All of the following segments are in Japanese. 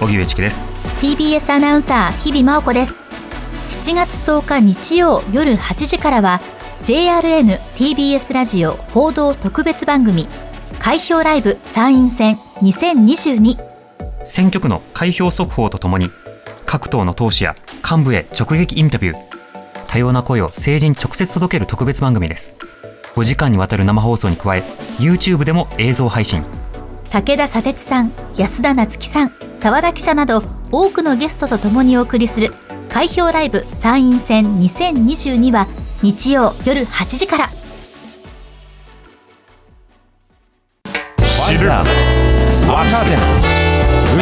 荻上チキです。TBS アナウンサー日々真央子です。7月10日日曜夜8時からは JRN TBS ラジオ報道特別番組開票ライブ参院選2022選挙区の開票速報とともに各党の党首や幹部へ直撃インタビュー。多様な声を政治に直接届ける特別番組です。5時間にわたる生放送に加え YouTube でも映像配信武田砂鉄さん安田夏樹さん澤田記者など多くのゲストとともにお送りする開票ライブ参院選2022は日曜夜8時から。知る若手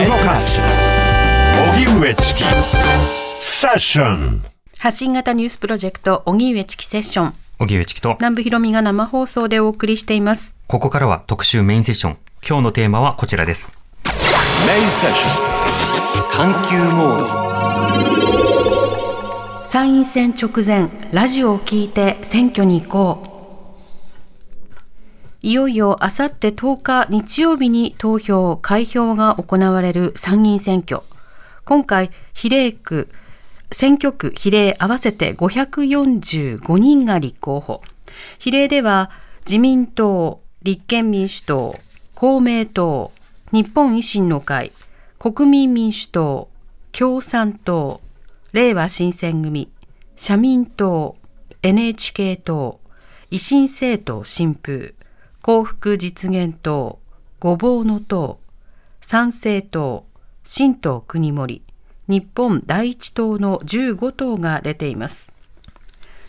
動かす荻上チキセッション。発信型ニュースプロジェクト荻上チキセッション。荻上チキと南部ひろみが生放送でお送りしています。ここからは特集メインセッション今日のテーマはこちらです。メインセッション探求モード。参院選直前ラジオを聞いて選挙に行こう。いよいよあさって10日日曜日に投票開票が行われる参議院選挙。今回比例区選挙区比例合わせて545人が立候補。比例では自民党立憲民主党公明党日本維新の会国民民主党共産党れいわ新選組、社民党、NHK 党、維新政党新風、幸福実現党、ごぼうの党、参政党、新党国盛、日本第一党の15党が出ています。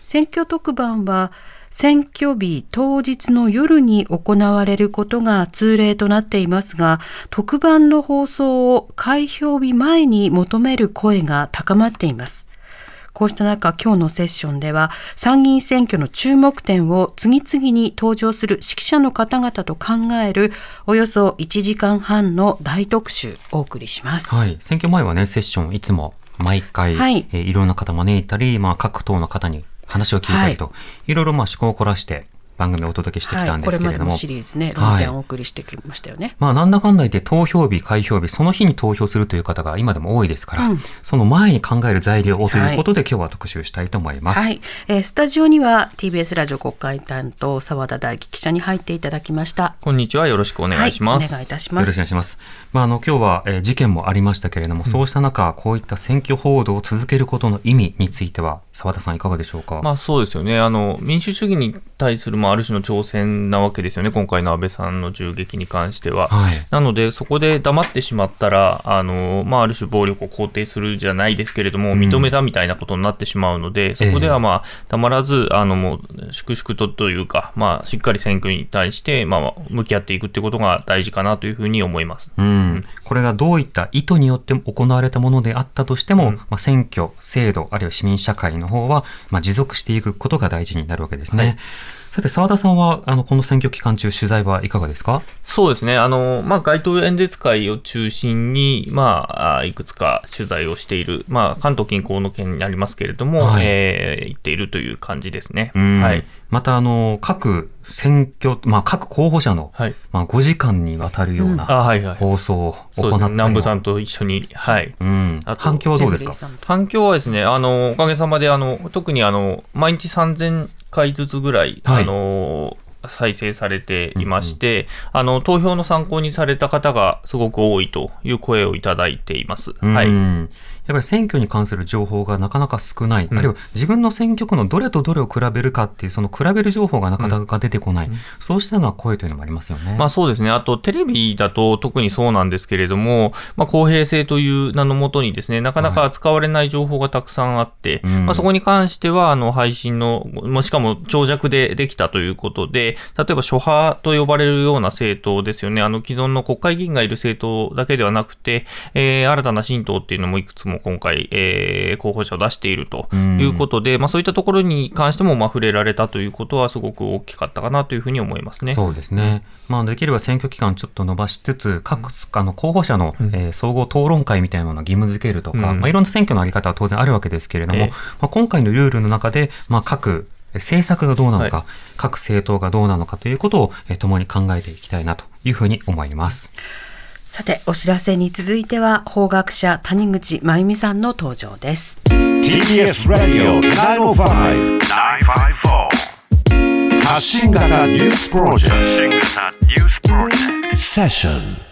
選挙特番は選挙日当日の夜に行われることが通例となっていますが、特番の放送を開票日前に求める声が高まっています。こうした中、今日のセッションでは、参議院選挙の注目点を次々に登場する指揮者の方々と考える、およそ1時間半の大特集お送りします。はい。選挙前はね、セッションいつも毎回、はい、えー、いろんな方招いたり、まあ、各党の方に話を聞いたりと、はい、いろいろまあ思考を凝らして番組をお届けしてきたんですけれども、はい、シリーズね論点をお送りしてきましたよね、はい、まあなんだかんだ言って投票日開票日その日に投票するという方が今でも多いですから、うん、その前に考える材料をということで、はい、今日は特集したいと思います、はい。えー、スタジオには TBS ラジオ国会担当澤田大樹記者に入っていただきました。こんにちはよろしくお願いします、お願いいたします。よろしくお願いします。まああの今日は、えー、事件もありましたけれども、うん、そうした中こういった選挙報道を続けることの意味については澤田さんいかがでしょうか？まあそうですよね。あの民主主義に対するまあある種の挑戦なわけですよね、今回の安倍さんの銃撃に関しては。はい、なので、そこで黙ってしまったら、あのまあ、ある種暴力を肯定するじゃないですけれども、認めたみたいなことになってしまうので、うん、そこでは、まあ、たまらず、あのもう粛々とというか、まあ、しっかり選挙に対して、まあ、向き合っていくということが大事かなというふうに思います、うん、これがどういった意図によって行われたものであったとしても、うん、まあ、選挙、制度、あるいは市民社会の方は、まあ、持続していくことが大事になるわけですね。はいさて、澤田さんは、あの、この選挙期間中、取材はいかがですか？そうですね。あの、まあ、街頭演説会を中心に、まあ、いくつか取材をしている、まあ、関東近郊の県になりますけれども、はい、えー、行っているという感じですね。はい。また、あの、各選挙、まあ、各候補者の、はい、まあ、5時間にわたるような放送を行ったり、うん、南部さんと一緒に、はい。うん。反響はどうですか？反響はですね、あの、おかげさまで、あの、特にあの、毎日3000回ずつぐらい、はい、あの再生されていまして、うんうん、あの投票の参考にされた方がすごく多いという声をいただいています。はい。やっぱり選挙に関する情報がなかなか少ない、うん、あるいは自分の選挙区のどれとどれを比べるかっていう、その比べる情報がなかなか出てこない、うん、そうしたような声というのもありますよね。まあそうですね。あと、テレビだと特にそうなんですけれども、まあ、公平性という名のもとにですね、なかなか扱われない情報がたくさんあって、はい、まあ、そこに関しては、あの、配信の、まあ、しかも長尺でできたということで、例えば諸派と呼ばれるような政党ですよね。あの、既存の国会議員がいる政党だけではなくて、えー、新たな新党っていうのもいくつも今回、えーえー、候補者を出しているということで、まあ、そういったところに関してもまあ触れられたということは、すごく大きかったかなというふうに思いますね。そうですね、まあ、できれば選挙期間ちょっと伸ばしつつ、各あの候補者の、えー、総合討論会みたいなものを義務付けるとか、うん、まあ、いろんな選挙の在り方は当然あるわけですけれども、えー、まあ、今回のルールの中で、まあ、各政策がどうなのか、はい、各政党がどうなのかということを、えー、共に考えていきたいなというふうに思います。さて、お知らせに続いては、法学者谷口真由美さんの登場です。TBS ラディオ905-954発信型ニュースプロジェクト。セッション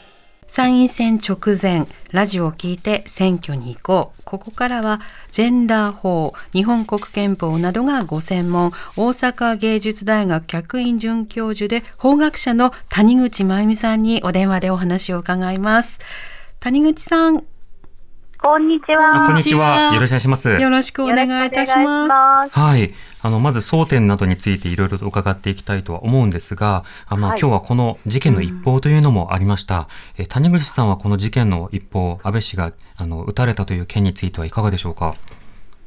参院選直前、ラジオを聞いて選挙に行こう。ここからは、ジェンダー法、日本国憲法などがご専門、大阪芸術大学客員准教授で、法学者の谷口真由美さんにお電話でお話を伺います。谷口さん、こんにちは。あこんにちは。よろしくお願いします。よろしくお願いいたします。はい。あの、まず争点などについていろいろと伺っていきたいとは思うんですが、あまあ、はい今日はこの事件の一報というのもありました。えー谷口さんはこの事件の一報、安倍氏が、あの、撃たれたという件についてはいかがでしょうか？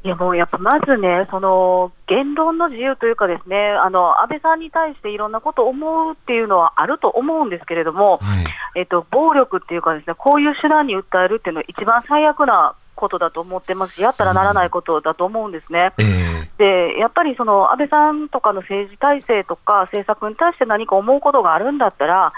いやもうやっぱまずね、その言論の自由というかですね、あの安倍さんに対していろんなことを思うっていうのはあると思うんですけれども、はい。えっと暴力っていうかですね、こういう手段に訴えるっていうのは一番最悪なことだと思ってますし、やったらならないことだと思うんですね。ええでやっぱりその安倍さんとかの政治体制とか政策に対して何か思うことがあるんだったら、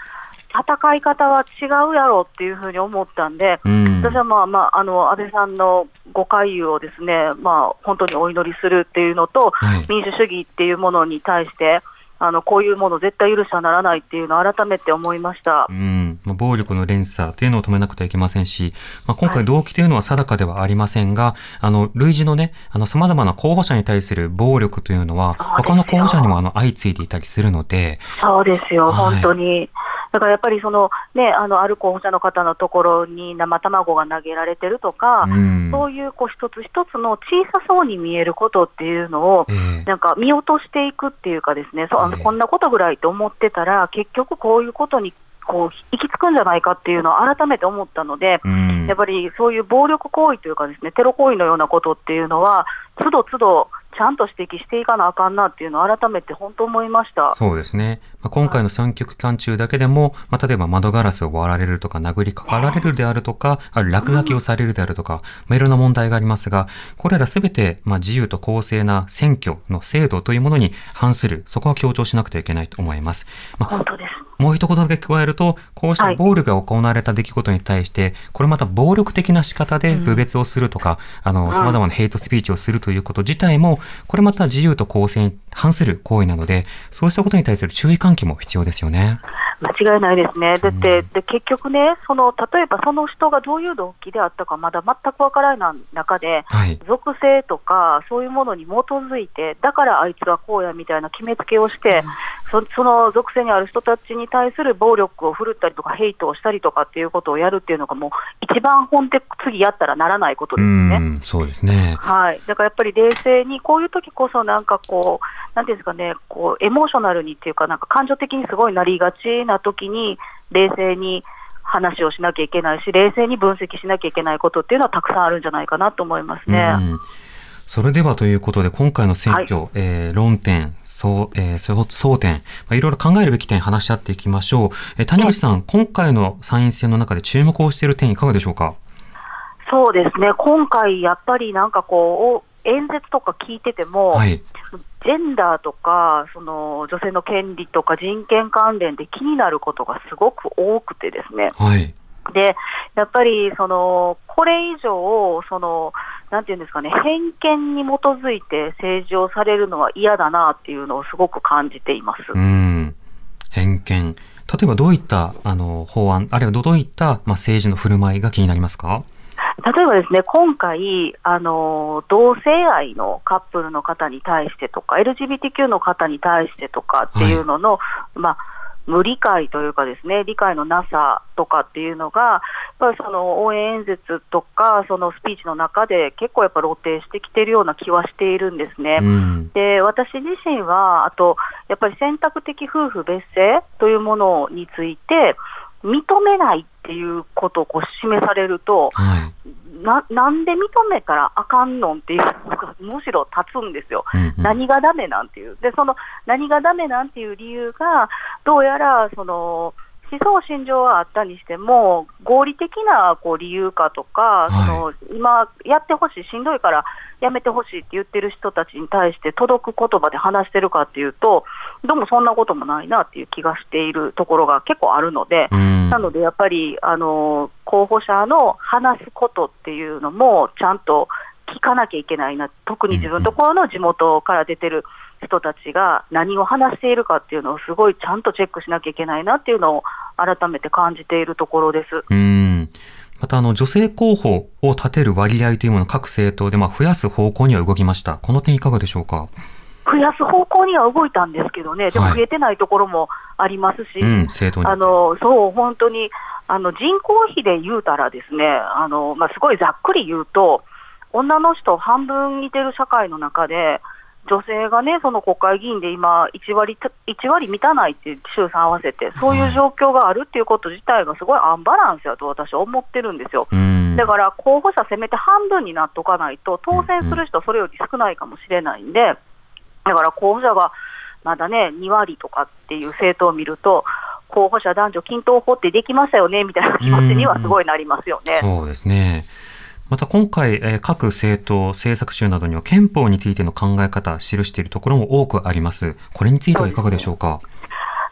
戦い方は違うやろうっていうふうに思ったんで、うん。私は、まあまあ、あの安倍さんのご回遊をですね、まあ、本当にお祈りするっていうのと、はい。民主主義っていうものに対して、あのこういうもの絶対許してはならないっていうのを改めて思いましたう。ん。まあ、暴力の連鎖というのを止めなくてはいけませんし、まあ、今回動機というのは定かではありませんが、あの、類似のね、あの、様々な候補者に対する暴力というのは、他の候補者にもあの、相次いでいたりするので、そうですよ、はい本当に。だからやっぱりその、ね、あのある候補者の方のところに生卵が投げられてるとか、うん。そういうこう一つ一つの小さそうに見えることっていうのを、ええ。なんか見落としていくっていうかですね、そうあのええ。こんなことぐらいと思ってたら、結局こういうことにこう行き着くんじゃないかっていうのを改めて思ったので、うん。やっぱりそういう暴力行為というかですね、テロ行為のようなことっていうのは、つどつどちゃんと指摘していかなあかんなっていうのを改めて本当思いました。そうですね。まあ、今回の選挙期間中だけでも、まあ、例えば窓ガラスを割られるとか、殴りかかられるであるとか、ある落書きをされるであるとか、まあ、いろんな問題がありますが、これらすべて、まあ、自由と公正な選挙の制度というものに反する、そこは強調しなくてはいけないと思います。まあ、本当です。もう一言だけ加えると、こうした暴力が行われた出来事に対して、これまた暴力的な仕方で侮蔑をするとか、あの、様々なヘイトスピーチをするということ自体も、これまた自由と公正に反する行為なので、そうしたことに対する注意喚起も必要ですよね。間違いないですね。だって、で結局ね、その例えばその人がどういう動機であったか、まだ全くわからない中で、はい。属性とか、そういうものに基づいて、だからあいつはこうやみたいな決めつけをして、そその属性にある人たちに対する暴力を振るったりとか、ヘイトをしたりとかっていうことをやるっていうのが、もう一番本当、次やったらならないことうですよね。ん、そうですね。はい、だからやっぱり冷静に、こういう時こそ、なんかこう、なんていうんですかね、こうエモーショナルにっていうか、なんか感情的にすごいなりがちな時に、冷静に話をしなきゃいけないし、冷静に分析しなきゃいけないことっていうのはたくさんあるんじゃないかなと思いますね。うんそれではということで、今回の選挙、えー論点、そう、えー争点、まあ、いろいろ考えるべき点話し合っていきましょう。えー谷口さん、今回の参院選の中で注目をしている点いかがでしょうか？そうですね、今回、やっぱりなんかこう、お演説とか聞いてても、はい。ジェンダーとか、その女性の権利とか人権関連で気になることがすごく多くてですね。はい。で、やっぱりそのこれ以上、そのなんていうんですかね、偏見に基づいて政治をされるのは嫌だなっていうのをすごく感じています。うん。偏見。例えばどういった、あの、法案、あるいはどういった、まあ、政治の振る舞いが気になりますか？例えばですね、今回、あの同性愛のカップルの方に対してとか、LGBTQ の方に対してとかっていうのの、まあ、無理解というかですね、理解のなさとかっていうのが、やっぱりその応援演説とか、そのスピーチの中で結構やっぱ露呈してきているような気はしているんですね。うん。で私自身は、あと、やっぱり選択的夫婦別姓というものについて、認めないっていうことをこう示されると、はい。ななんで認めたらあかんのんっていうのがむしろ立つんですよ。うんうん何がダメなんていう。で、その何がダメなんていう理由が、どうやらその思想信条はあったにしても、合理的なこう理由かとか、はい。その今、やってほしい、しんどいからやめてほしいって言ってる人たちに対して届く言葉で話してるかっていうと、どうもそんなこともないなっていう気がしているところが結構あるので、うん。なのでやっぱり、あの候補者の話すことっていうのも、ちゃんと聞かなきゃいけないな、特に自分のところの地元から出てる人たちが何を話しているかっていうのを、すごいちゃんとチェックしなきゃいけないなっていうのを改めて感じているところです。うん。また、あの、女性候補を立てる割合というものを各政党で、まあ、増やす方向には動きました。この点いかがでしょうか？増やす方向には動いたんですけどね、でもはい増えてないところもありますし、うん、政党に。あのそう、本当にあの人口比で言うたら、ですねあの、まあ、すごいざっくり言うと、女の人半分いてる社会の中で、女性がね、その国会議員で今1割た、1割満たないっていう衆参合わせて、そういう状況があるっていうこと自体がすごいアンバランスやと私は思ってるんですよ。うん。だから候補者せめて半分になっとかないと、当選する人、それより少ないかもしれないんで、だから候補者がまだね、2割とかっていう政党を見ると、候補者男女均等法ってできましたよねみたいな気持ちにはすごいなりますよね。そうですね。また今回、えー各政党、政策集などには憲法についての考え方、記しているところも多くあります。これについてはいかがでしょうか？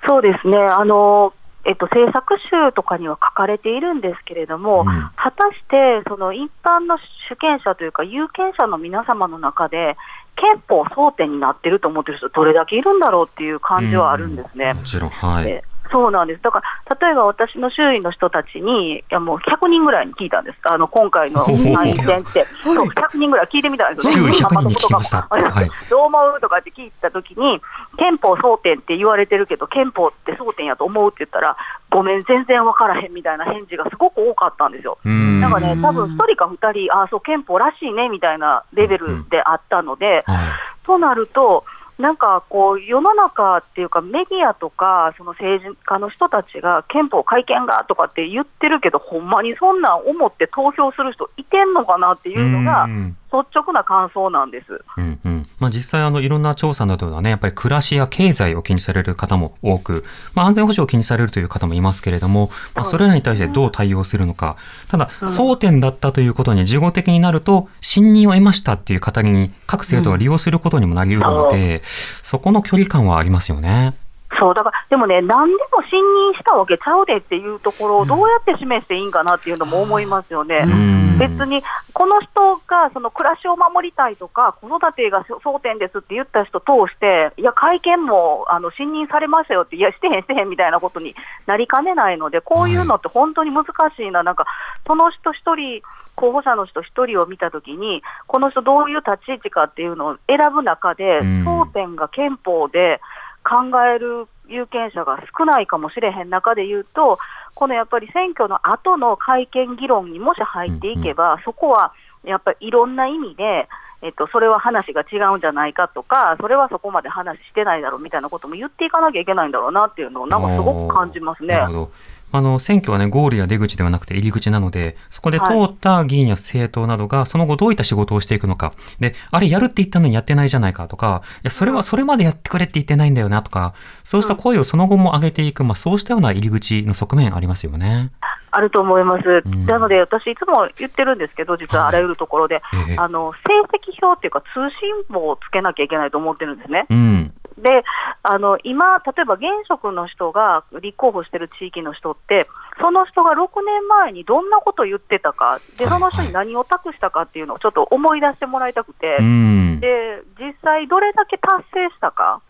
そうですね、あのえっと、政策集とかには書かれているんですけれども、うん果たしてその一般の主権者というか、有権者の皆様の中で、憲法争点になってると思ってる人、どれだけいるんだろうっていう感じはあるんですね。もちろん、はい。でそうなんです。だから、例えば私の周囲の人たちに、いやもう100人ぐらいに聞いたんです。あの、今回の参院選って、そう、100人ぐらい聞いてみたんですよね。周囲100人に聞きました どう思うとかって聞いたときに、憲法争点って言われてるけど、憲法って争点やと思うって言ったら、ごめん、全然分からへんみたいな返事がすごく多かったんですよ。うんなんかね、多分1人か2人、ああ、そう、憲法らしいねみたいなレベルであったので、はい。となると、なんかこう、世の中っていうか、メディアとか、その政治家の人たちが、憲法改憲がとかって言ってるけど、ほんまにそんなん思って投票する人いてんのかなっていうのが、率直な感想なんです。うんうん。まあ、実際あのいろんな調査などではねやっぱり暮らしや経済を気にされる方も多く、まあ、安全保障を気にされるという方もいますけれども、まあ、それらに対してどう対応するのか。ただ争点だったということに事後的になると信任を得ましたっていう方に各政党が利用することにもなりうるので、そこの距離感はありますよね。そう、だから、でもね、何でも信任したわけちゃうでっていうところをどうやって示していいんかなっていうのも思いますよね。うん。別に、この人がその暮らしを守りたいとか、子育てが争点ですって言った人通して、いや、会見もあの信任されましたよって、いや、してへん、してへんみたいなことになりかねないので、こういうのって本当に難しいな、なんか、その人一人、候補者の人一人を見たときに、この人どういう立ち位置かっていうのを選ぶ中で、うん。争点が憲法で考える有権者が少ないかもしれへん中で言うと、このやっぱり選挙の後の会見議論にもし入っていけば、そこはやっぱりいろんな意味で、えっと、それは話が違うんじゃないかとか、それはそこまで話してないだろうみたいなことも言っていかなきゃいけないんだろうなっていうのを、なんかすごく感じますねなる。ほど。あの、選挙はね、ゴールや出口ではなくて入り口なので、そこで通はいった議員や政党などが、その後どういった仕事をしていくのか。で、あれやるって言ったのにやってないじゃないかとか、いや、それはそれまでやってくれって言ってないんだよなとか、そうした声をその後も上げていく、まあそうしたような入り口の側面ありますよね。あると思います。んなので、私、いつも言ってるんですけど、実はあらゆるところで、ええあの成績表っていうか、通信簿をつけなきゃいけないと思ってるんですね。うん。であの今、例えば現職の人が立候補してる地域の人って、その人が6年前にどんなことを言ってたか、ではいその人に何を託したかっていうのをちょっと思い出してもらいたくて、うん。で実際、どれだけ達成したか、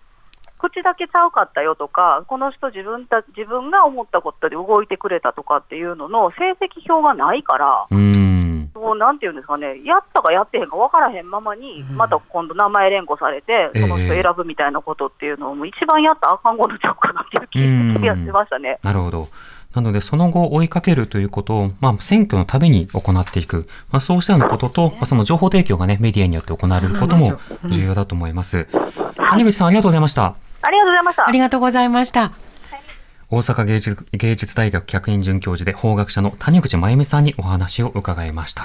口だけちゃうかったよとか、この人自分た、自分が思ったことで動いてくれたとかっていうのの成績表がないから、うん。もうなんていうんですかね、やったかやってへんか分からへんままに、また今度、名前連呼されて、その人選ぶみたいなことっていうのを、もう一番やったらあかんことちゃうかなっていう気がしましたね。なるほど。なので、その後追いかけるということを、まあ、選挙のたびに行っていく。まあ、そうしたようなことと、まあ、その情報提供がね、メディアによって行われることも重要だと思います。谷口さん、ありがとうございました。ありがとうございましたあ。りがとうございました。大阪芸術芸術大学客員准教授で法学者の谷口真由美さんにお話を伺いました。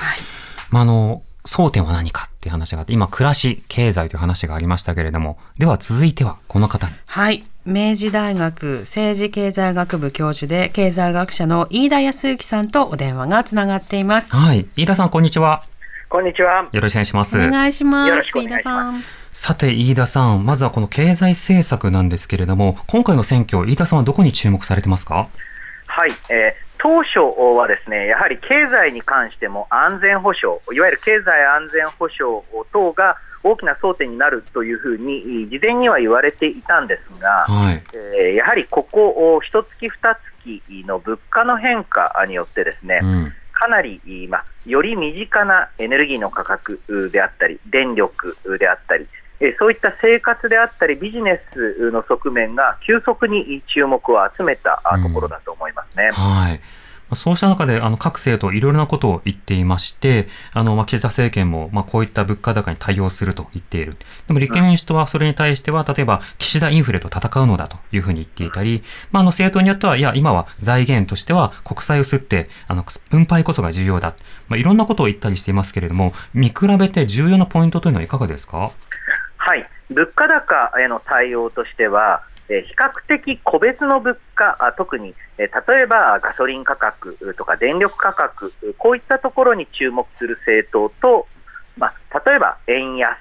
まあ、あの、争点は何かっていう話があって、今、暮らし、経済という話がありましたけれども、では続いてはこの方に。はい。明治大学政治経済学部教授で経済学者の飯田康之さんとお電話がつながっています。はい。飯田さん、こんにちは。こんにちは。よろしくお願いします。お願いします。よろしくお願いします飯田さん。さて、飯田さん、まずはこの経済政策なんですけれども、今回の選挙、飯田さんはどこに注目されてますか？はい、えー当初はですね、やはり経済に関しても安全保障、いわゆる経済安全保障等が大きな争点になるというふうに事前には言われていたんですが、はい。えーやはりここ一月二月の物価の変化によってですね、うん。かなり、まあ、より身近なエネルギーの価格であったり、電力であったり、そういった生活であったり、ビジネスの側面が急速に注目を集めたところだと思いますね。はい。そうした中で、あの、各政党いろいろなことを言っていまして、あの、まあ、岸田政権も、まあ、こういった物価高に対応すると言っている。でも、立憲民主党はそれに対しては、例えば、岸田インフレと戦うのだというふうに言っていたり、まあ、あの、政党によっては、いや、今は財源としては国債を吸って、あの、分配こそが重要だ。まあ、いろんなことを言ったりしていますけれども、見比べて重要なポイントというのはいかがですか？はい、物価高への対応としては、えー比較的個別の物価、あ特に、えー例えばガソリン価格とか電力価格、こういったところに注目する政党と、まあ、例えば円安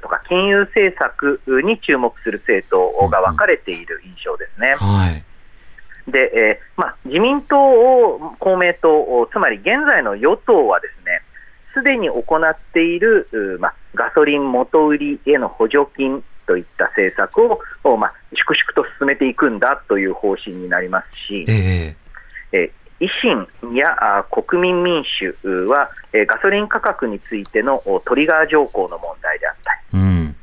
とか金融政策に注目する政党が分かれている印象ですね。はい。で、えーまあ、自民党を、公明党、つまり現在の与党はですね、すでに行っている、うまあ、ガソリン元売りへの補助金といった政策を、おまあ、粛々と進めていくんだという方針になりますし、えええー維新やあ国民民主は、えーガソリン価格についてのおトリガー条項の問題であったり、うん。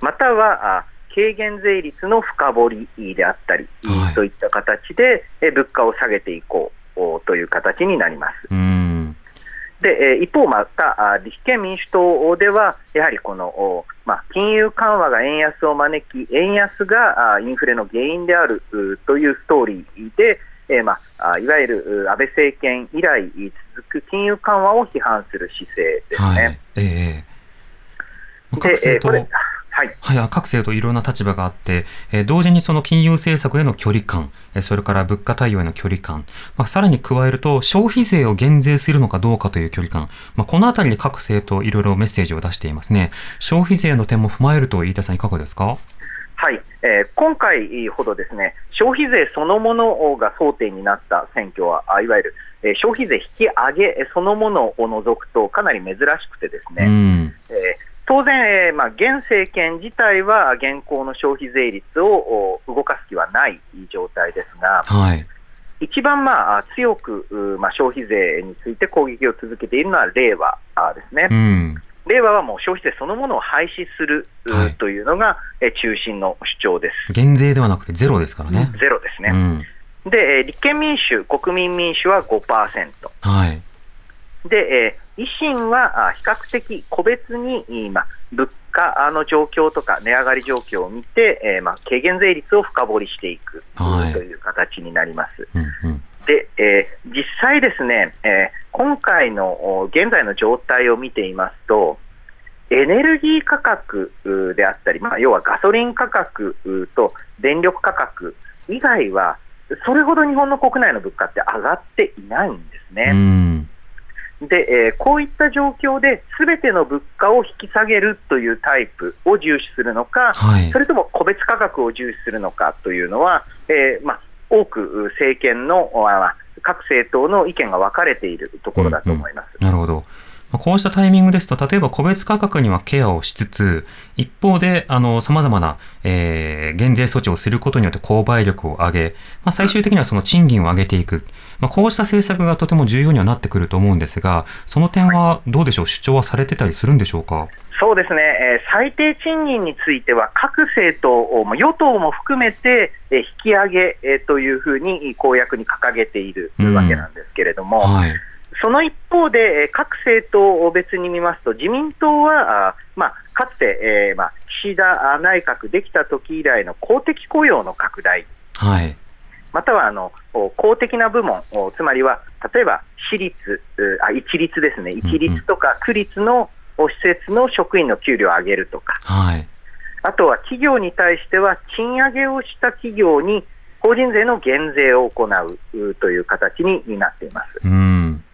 またはあ軽減税率の深掘りであったり、はいといった形でえ物価を下げていこうおという形になります。うん。でえー一方、またあ立憲民主党では、やはりこの、おまあ、金融緩和が円安を招き、円安があインフレの原因であるうというストーリーで、えーまあ、あいわゆるう安倍政権以来続く金融緩和を批判する姿勢ですね。はい。ええまあ各でえーこれはいはい、各政党いろんな立場があって、えー同時にその金融政策への距離感、えーそれから物価対応への距離感、まあ、さらに加えると消費税を減税するのかどうかという距離感、まあ、このあたりで各政党いろいろメッセージを出していますね。消費税の点も踏まえると飯田さんいかがですか？はい、えー今回ほどですね消費税そのものが争点になった選挙は、あいわゆる、えー消費税引き上げそのものを除くとかなり珍しくてですうね、ん。えー当然、えーまあ、現政権自体は現行の消費税率をお動かす気はない状態ですが、はい。一番、まあ、強く、うまあ、消費税について攻撃を続けているのは令和あですね。うん。令和はもう消費税そのものを廃止する、というのが、えー中心の主張です。減税ではなくてゼロですからね。ゼロですね。うん。で、えー立憲民主、国民民主は5%。はい。で、えー維新はあ比較的個別に、いまあ、物価の状況とか値上がり状況を見て、えーまあ、軽減税率を深掘りしていく、はいという形になります。うんうん。で、えー実際ですね、えー今回のお現在の状態を見ていますと、エネルギー価格うであったり、まあ、要はガソリン価格うと電力価格以外は、それほど日本の国内の物価って上がっていないんですうね。ん。で、えーこういった状況で、すべての物価を引き下げるというタイプを重視するのか、はいそ。れとも個別価格を重視するのかというのは、えーまあ、多く政権のあ各政党の意見が分かれているところだと思います。なるほど。まあこうしたタイミングですと、例えば個別価格にはケアをしつつ、一方で、あの、様々な、えー減税措置をすることによって購買力を上げ、まあ、最終的にはその賃金を上げていく。まあ、こうした政策がとても重要にはなってくると思うんですが、その点はどうでしょう？主張はされてたりするんでしょうか？そうですね、えー最低賃金については、各政党、まあ与党も含めて、えー引き上げ、えーというふうに公約に掲げているうんわけなんですけれども、はい。その一方で、えー各政党を別に見ますと、自民党は、あまあ、かつて、えーまあ、岸田内閣できた時以来の公的雇用の拡大、はい。またはあのお公的な部門、おつまりは例えば私立、うあ一律ですね、一律とか区立のお施設の職員の給料を上げるとか、はい。ああとは企業に対しては、賃上げをした企業に法人税の減税を行うという形になっています。うん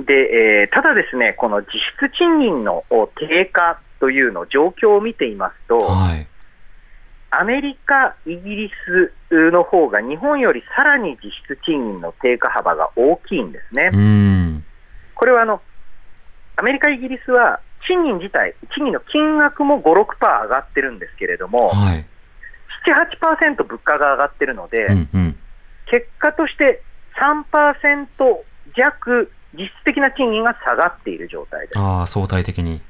で、えー、ただですね、この実質賃金の低下というの状況を見ていますと、はい、アメリカ、イギリスの方が日本よりさらに実質賃金の低下幅が大きいんですね。これはあのアメリカ、イギリスは賃金自体、賃金の金額も5、6%上がってるんですけれども、はい、7、8%物価が上がってるので、うんうん、結果として3%弱、実質的な賃金が下がっている状態です。あ相対的に、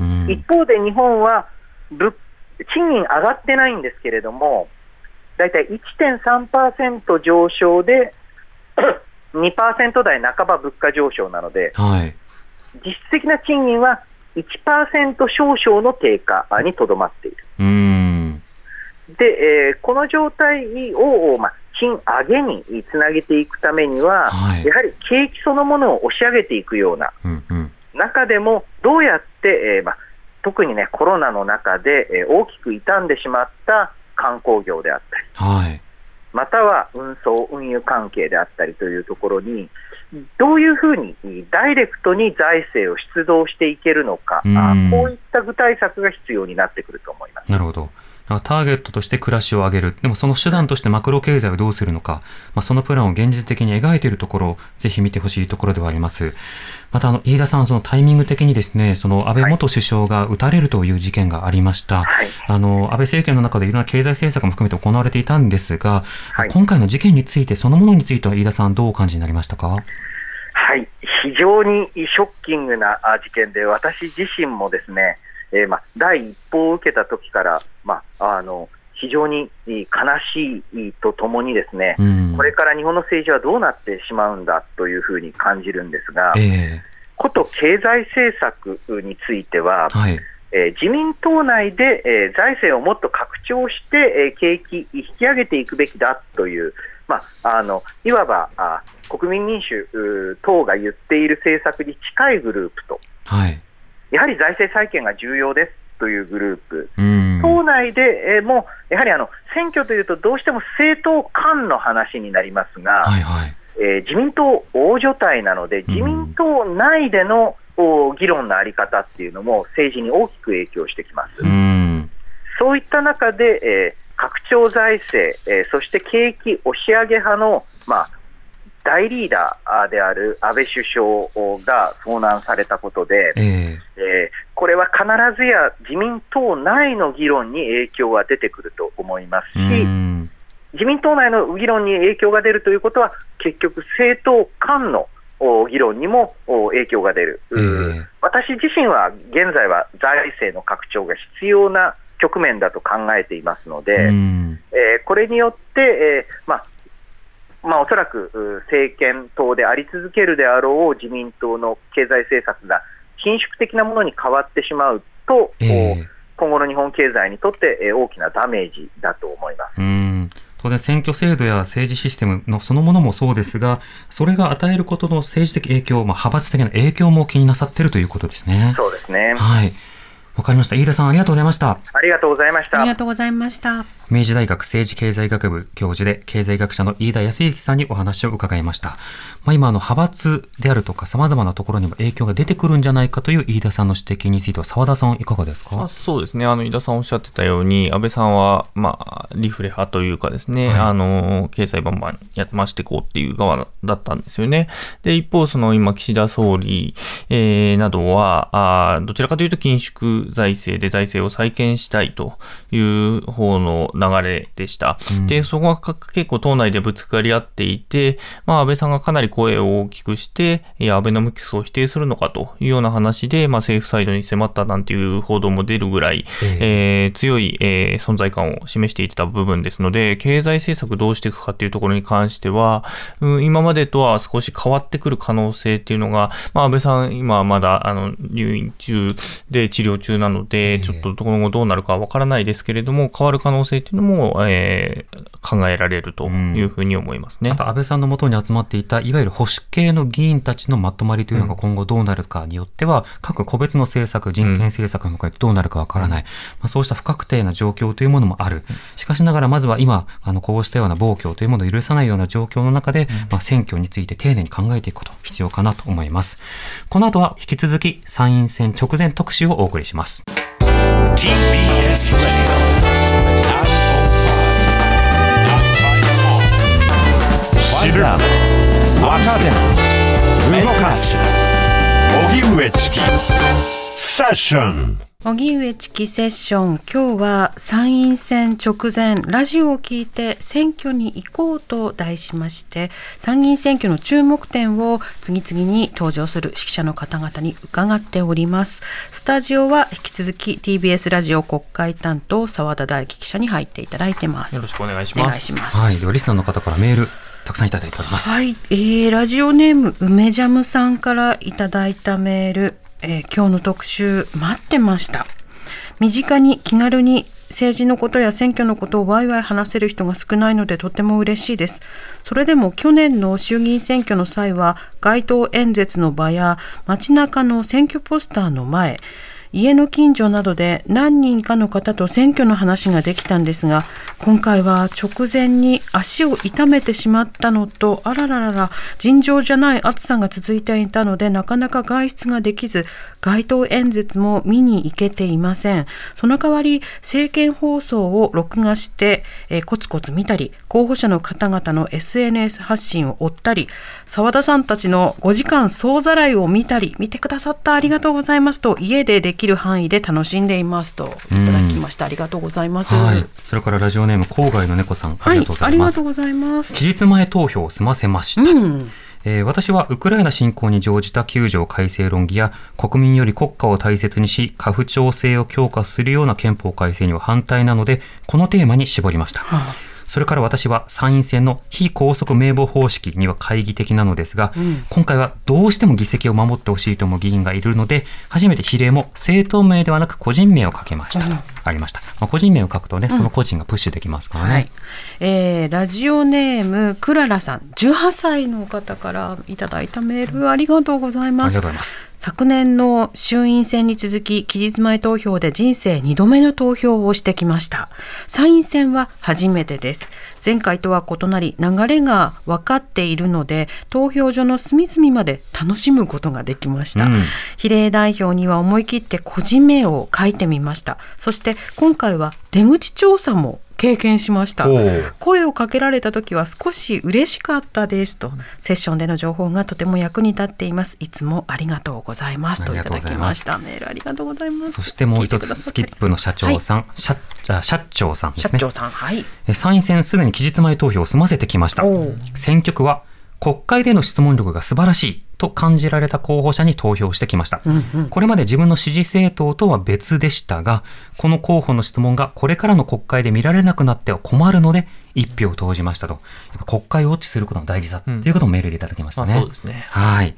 うん、一方で日本は物賃金上がってないんですけれども、大体1.3%上昇で 2%台半ば物価上昇なので、はい、実質的な賃金は1%少々の低下にとどまっている。うんで、えー、この状態を、まあ、賃上げにつなげていくためには、はい、やはり景気そのものを押し上げていくような、うんうん、中でもどうやって、えーまあ、特にね、コロナの中で、えー、大きく傷んでしまった観光業であったり、はい、または運送、運輸関係であったりというところに、どういうふうにダイレクトに財政を出動していけるのか、こういった具体策が必要になってくると思います。なるほど。ターゲットとして暮らしを上げる。でもその手段としてマクロ経済をどうするのか。まあ、そのプランを現実的に描いているところをぜひ見てほしいところではあります。また、あの、飯田さん、そのタイミング的にですね、その安倍元首相が撃たれるという事件がありました。はい、あの、安倍政権の中でいろんな経済政策も含めて行われていたんですが、はい、今回の事件について、そのものについては飯田さん、どうお感じになりましたか？はい、非常にショッキングな事件で、私自身もですね、えー、まあ、第一報を受けた時から、まあ、あの非常に悲しいとともにですね、うん、これから日本の政治はどうなってしまうんだというふうに感じるんですが、えー、こと経済政策については、はい。えー、自民党内で、えー、財政をもっと拡張して、えー、景気引き上げていくべきだという、まあ、あのいわばあ国民民主等が言っている政策に近いグループと、はい、やはり財政再建が重要ですというグループ、う党内でもやはりあの選挙というと、どうしても政党間の話になりますが、はいはい。えー、自民党大所帯なので、自民党内での議論のあり方っていうのも政治に大きく影響してきます。うそういった中で、えー、拡張財政、えー、そして景気押し上げ派の、まあ、大リーダーである安倍首相が遭難されたことで、えー、えー、これは必ずや自民党内の議論に影響が出てくると思いますし、自民党内の議論に影響が出るということは、結局、政党間の議論にも影響が出る、えー、私自身は現在は財政の拡張が必要な局面だと考え。ていますので、えー、これによって、えーまあまあ、おそらく政権党であり続けるであろう自民党の経済政策が緊縮的なものに変わってしまうと、えー、今後の日本経済にとって大きなダメージだと思います。うん当然選挙制度や政治システムのそのものもそうですが、それが与えることの政治的影響、まあ、派閥的な影響も気になさっているということですね。そうですね。はい。わかりました。飯田さん、ありがとうございました。ありがとうございました。ありがとうございました。明治大学政治経済学部教授で経済学者の飯田康之さんにお話を伺いました。まあ、今、の派閥であるとか様々なところにも影響が出てくるんじゃないかという飯田さんの指摘については澤田さんいかがですか？そうですね。あの、飯田さんおっしゃってたように、安倍さんは、まあ、リフレ派というかですね、はい、あの、経済バンバンやってましていこうっていう側だったんですよね。で、一方、その今、岸田総理、えー、などは、あどちらかというと緊縮財政で財政を再建したいという方の流れでした。うん、で、そこが結構党内でぶつかり合っていて、まあ、安倍さんがかなり声を大きくして、いや、アベノミクスを否定するのかというような話で、まあ、政府サイドに迫ったなんていう報道も出るぐらい、えー、えー、強い、えー、存在感を示していた部分ですので、経済政策どうしていくかっていうところに関しては、うん、今までとは少し変わってくる可能性っていうのが、まあ、安倍さん、今まだあの入院中で治療中なので、ちょっと今後どうなるかわからないですけれども、変わる可能性っていうっていうのも、えー、考えられるというふうに思いますね。あと安倍さんのもとに集まっていたいわゆる保守系の議員たちのまとまりというのが今後どうなるかによっては、各個別の政策、人権政策の中でどうなるかわからない、まあ、そうした不確定な状況というものもある。しかしながらまずは今、あのこうしたような暴挙というものを許さないような状況の中で、まあ、選挙について丁寧に考えていくこと必要かなと思います。この後は引き続き参院選直前特集をお送りします。TBS Radio 知る。若手動かす。荻上チキ。セッション。荻上チキセッション。今日は参院選直前。ラジオを聞いて選挙に行こうと題しまして参議院選挙の注目点を次々に登場する指揮者の方々に伺っております。スタジオは引き続き TBS ラジオ国会担当澤田大樹記者に入っていただいてます。よろしくお願いします。お願いします。はい。ではリスナーの方からメールたくさんいただいております。はい、えー、ラジオネーム梅ジャムさんからいただいたメール。えー、今日の特集待ってました身近に気軽に政治のことや選挙のことをワイワイ話せる人が少ないのでとても嬉しいですそれでも去年の衆議院選挙の際は街頭演説の場や街中の選挙ポスターの前家の近所などで何人かの方と選挙の話ができたんですが今回は直前に足を痛めてしまったのとあらららら尋常じゃない暑さが続いていたのでなかなか外出ができず街頭演説も見に行けていません。その代わり政見放送を録画して、え、コツコツ見たり候補者の方々の SNS 発信を追ったり澤田さんたちの5時間総ざらいを見たり見てくださったありがとうございますと家でできる範囲で楽しんでいますといただきました、ありがとうございます、はい、それからラジオネーム郊外の猫さん、ありがとうございます、はい、ます。期日前投票を済ませました、うん。えー、私はウクライナ侵攻に乗じた9条改正論議や国民より国家を大切にし、家父調整を強化するような憲法改正には反対なので、このテーマに絞りました。はあそれから私は参院選の非拘束名簿方式には懐疑的なのですが、うん、今回はどうしても議席を守ってほしいと思う議員がいるので、初めて比例も政党名ではなく個人名をかけました。うん、ありました。まあ、個人名を書くとね、その個人がプッシュできますからね。うんはい、えー、ラジオネーム、クララさん、18歳の方からいただいたメール、ありがとうございます。ありがとうございます。昨年の衆院選に続き期日前投票で人生2度目の投票をしてきました。参院選は初めてです。前回とは異なり流れが分かっているので投票所の隅々まで楽しむことができました、うん、比例代表には思い切って個人名を書いてみました。そして今回は出口調査も経験しました。声をかけられた時は少し嬉しかったですと。セッションでの情報がとても役に立っています。いつもありがとうございます。といただきました。メールありがとうございます。そしてもう一つスキップの社長さん、はい、社社長さんですね。社長さんはい。参院選すでに期日前投票を済ませてきました。選挙区は国会での質問力が素晴らしいと感じられた候補者に投票してきました。うんうん、これまで自分の支持政党とは別でしたが、この候補の質問がこれからの国会で見られなくなっては困るので、一票を投じましたと。国会をウォッチすることの大事だということをメールでいただきましたね。うん、そうですね。はい。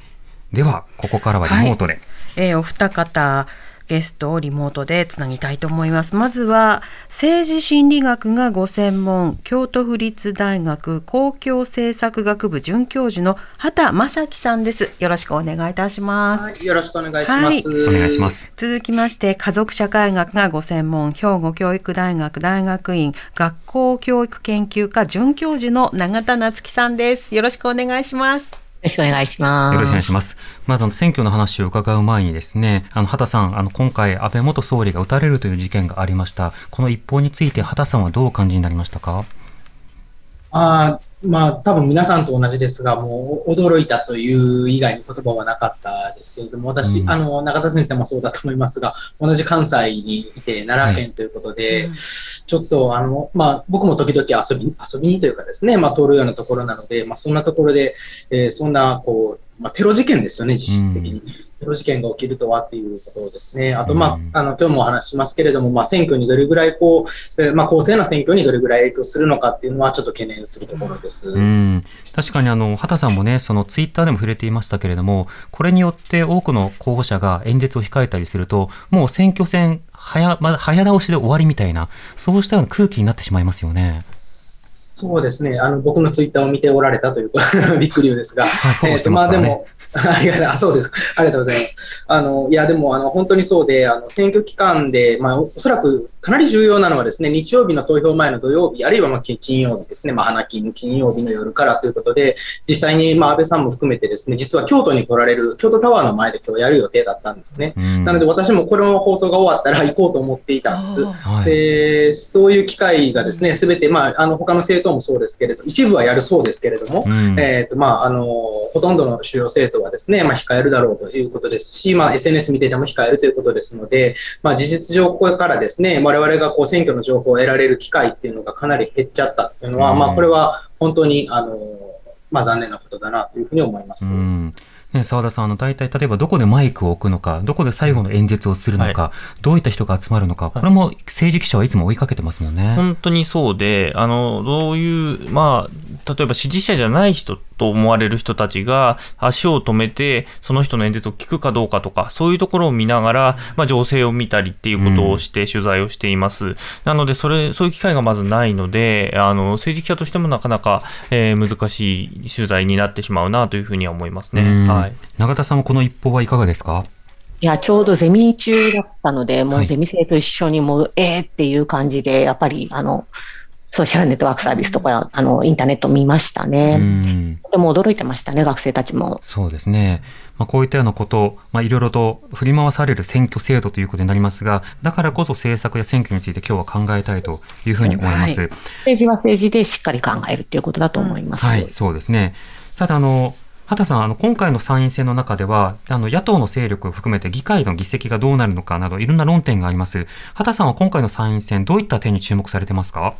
では、ここからはリモートで。はい、えー、お二方、ゲストをリモートでつなぎたいと思います。まずは政治心理学がご専門、京都府立大学公共政策学部准教授の畑正樹さんです。よろしくお願いいたします。はい、よろしくお願いします。はい、お願いします。続きまして家族社会学がご専門、兵庫教育大学大学院学校教育研究科准教授の永田夏樹さんです。よろしくお願いします。よろしくお願いします。よろしくお願いします。まず、あの、選挙の話を伺う前にですね、あの、畑さん、あの、今回、安倍元総理が撃たれるという事件がありました。この一報について、畑さんはどうお感じになりましたか？あまあ、多分皆さんと同じですが、もう驚いたという以外に言葉はなかったですけれども、私、うん、あの、中田先生もそうだと思いますが、同じ関西にいて、奈良県ということで、はい、ちょっと、あの、まあ、僕も時々遊び、遊びにというかですね、まあ、通るようなところなので、まあ、そんなところで、えー、そんな、こう、まあ、テロ事件ですよね、実質的に。うんテロ事件が起きるとはっていうことですね。あと、まあ、あの、今日もお話ししますけれども、まあ、選挙にどれぐらいこう、えー、まあ、公正な選挙にどれぐらい影響するのかっていうのは、ちょっと懸念するところです。うん。確かに、あの、畑さんもね、そのツイッターでも触れていましたけれども、これによって多くの候補者が演説を控えたりすると、もう選挙戦、早、まあ、早倒しで終わりみたいな、そうしたような空気になってしまいますよね。そうですね。あの、僕のツイッターを見ておられたという びっくりですが。はい、えっ、と、まあでも、ああ、そうです。ありがとうございます。あの、いや、でも、あの、本当にそうで、あの、選挙期間で、まあ、おそらくかなり重要なのはですね、日曜日の投票前の土曜日、あるいはまあ金曜日ですね、まあ、花金、金曜日の夜からということで、実際に、まあ、安倍さんも含めてですね、実は京都に来られる、京都タワーの前で今日やる予定だったんですね。なので、私もこの放送が終わったら行こうと思っていたんです。で、そういう機会がですね、すべて、まあ、あの、他の政党もそうですけれど、一部はやるそうですけれども、えっ、と、まあ、あの、ほとんどの主要政党はですね、まあ、控えるだろうということですし、まあ、SNS 見てても控えるということですので、まあ、事実上、ここからですね、我々がこう選挙の情報を得られる機会っていうのがかなり減っちゃったっていうのは、まあ、これは本当に、あの、まあ、残念なことだなというふうに思います。ね、澤田さん、あの、大体、例えばどこでマイクを置くのか、どこで最後の演説をするのか、はい、どういった人が集まるのか、これも政治記者はいつも追いかけてますもんね。本当にそうで、あの、どういう、まあ、例えば支持者じゃない人と思われる人たちが足を止めて、その人の演説を聞くかどうかとか、そういうところを見ながら、まあ、情勢を見たりっていうことをして取材をしています。うん、なので、それ、そういう機会がまずないので、あの、政治記者としてもなかなか、えー、難しい取材になってしまうなというふうには思いますね。はい。永田さんもこの一報はいかがですか？いや、ちょうどゼミ中だったので、もうゼミ生と一緒にもう、えーっていう感じで、やっぱり、あの、ソーシャルネットワークサービスとか、あの、インターネット見ましたね。とても驚いてましたね、学生たちも。そうですね。まあ、こういったようなこと、まあ、いろいろと振り回される選挙制度ということになりますが、だからこそ政策や選挙について今日は考えたいというふうに思います。はい、政治は政治でしっかり考えるということだと思います。はい、そうですね。さて、あの、畑さん、あの今回の参院選の中では、あの野党の勢力を含めて議会の議席がどうなるのかなど、いろんな論点があります。畑さんは今回の参院選、どういった点に注目されてますか？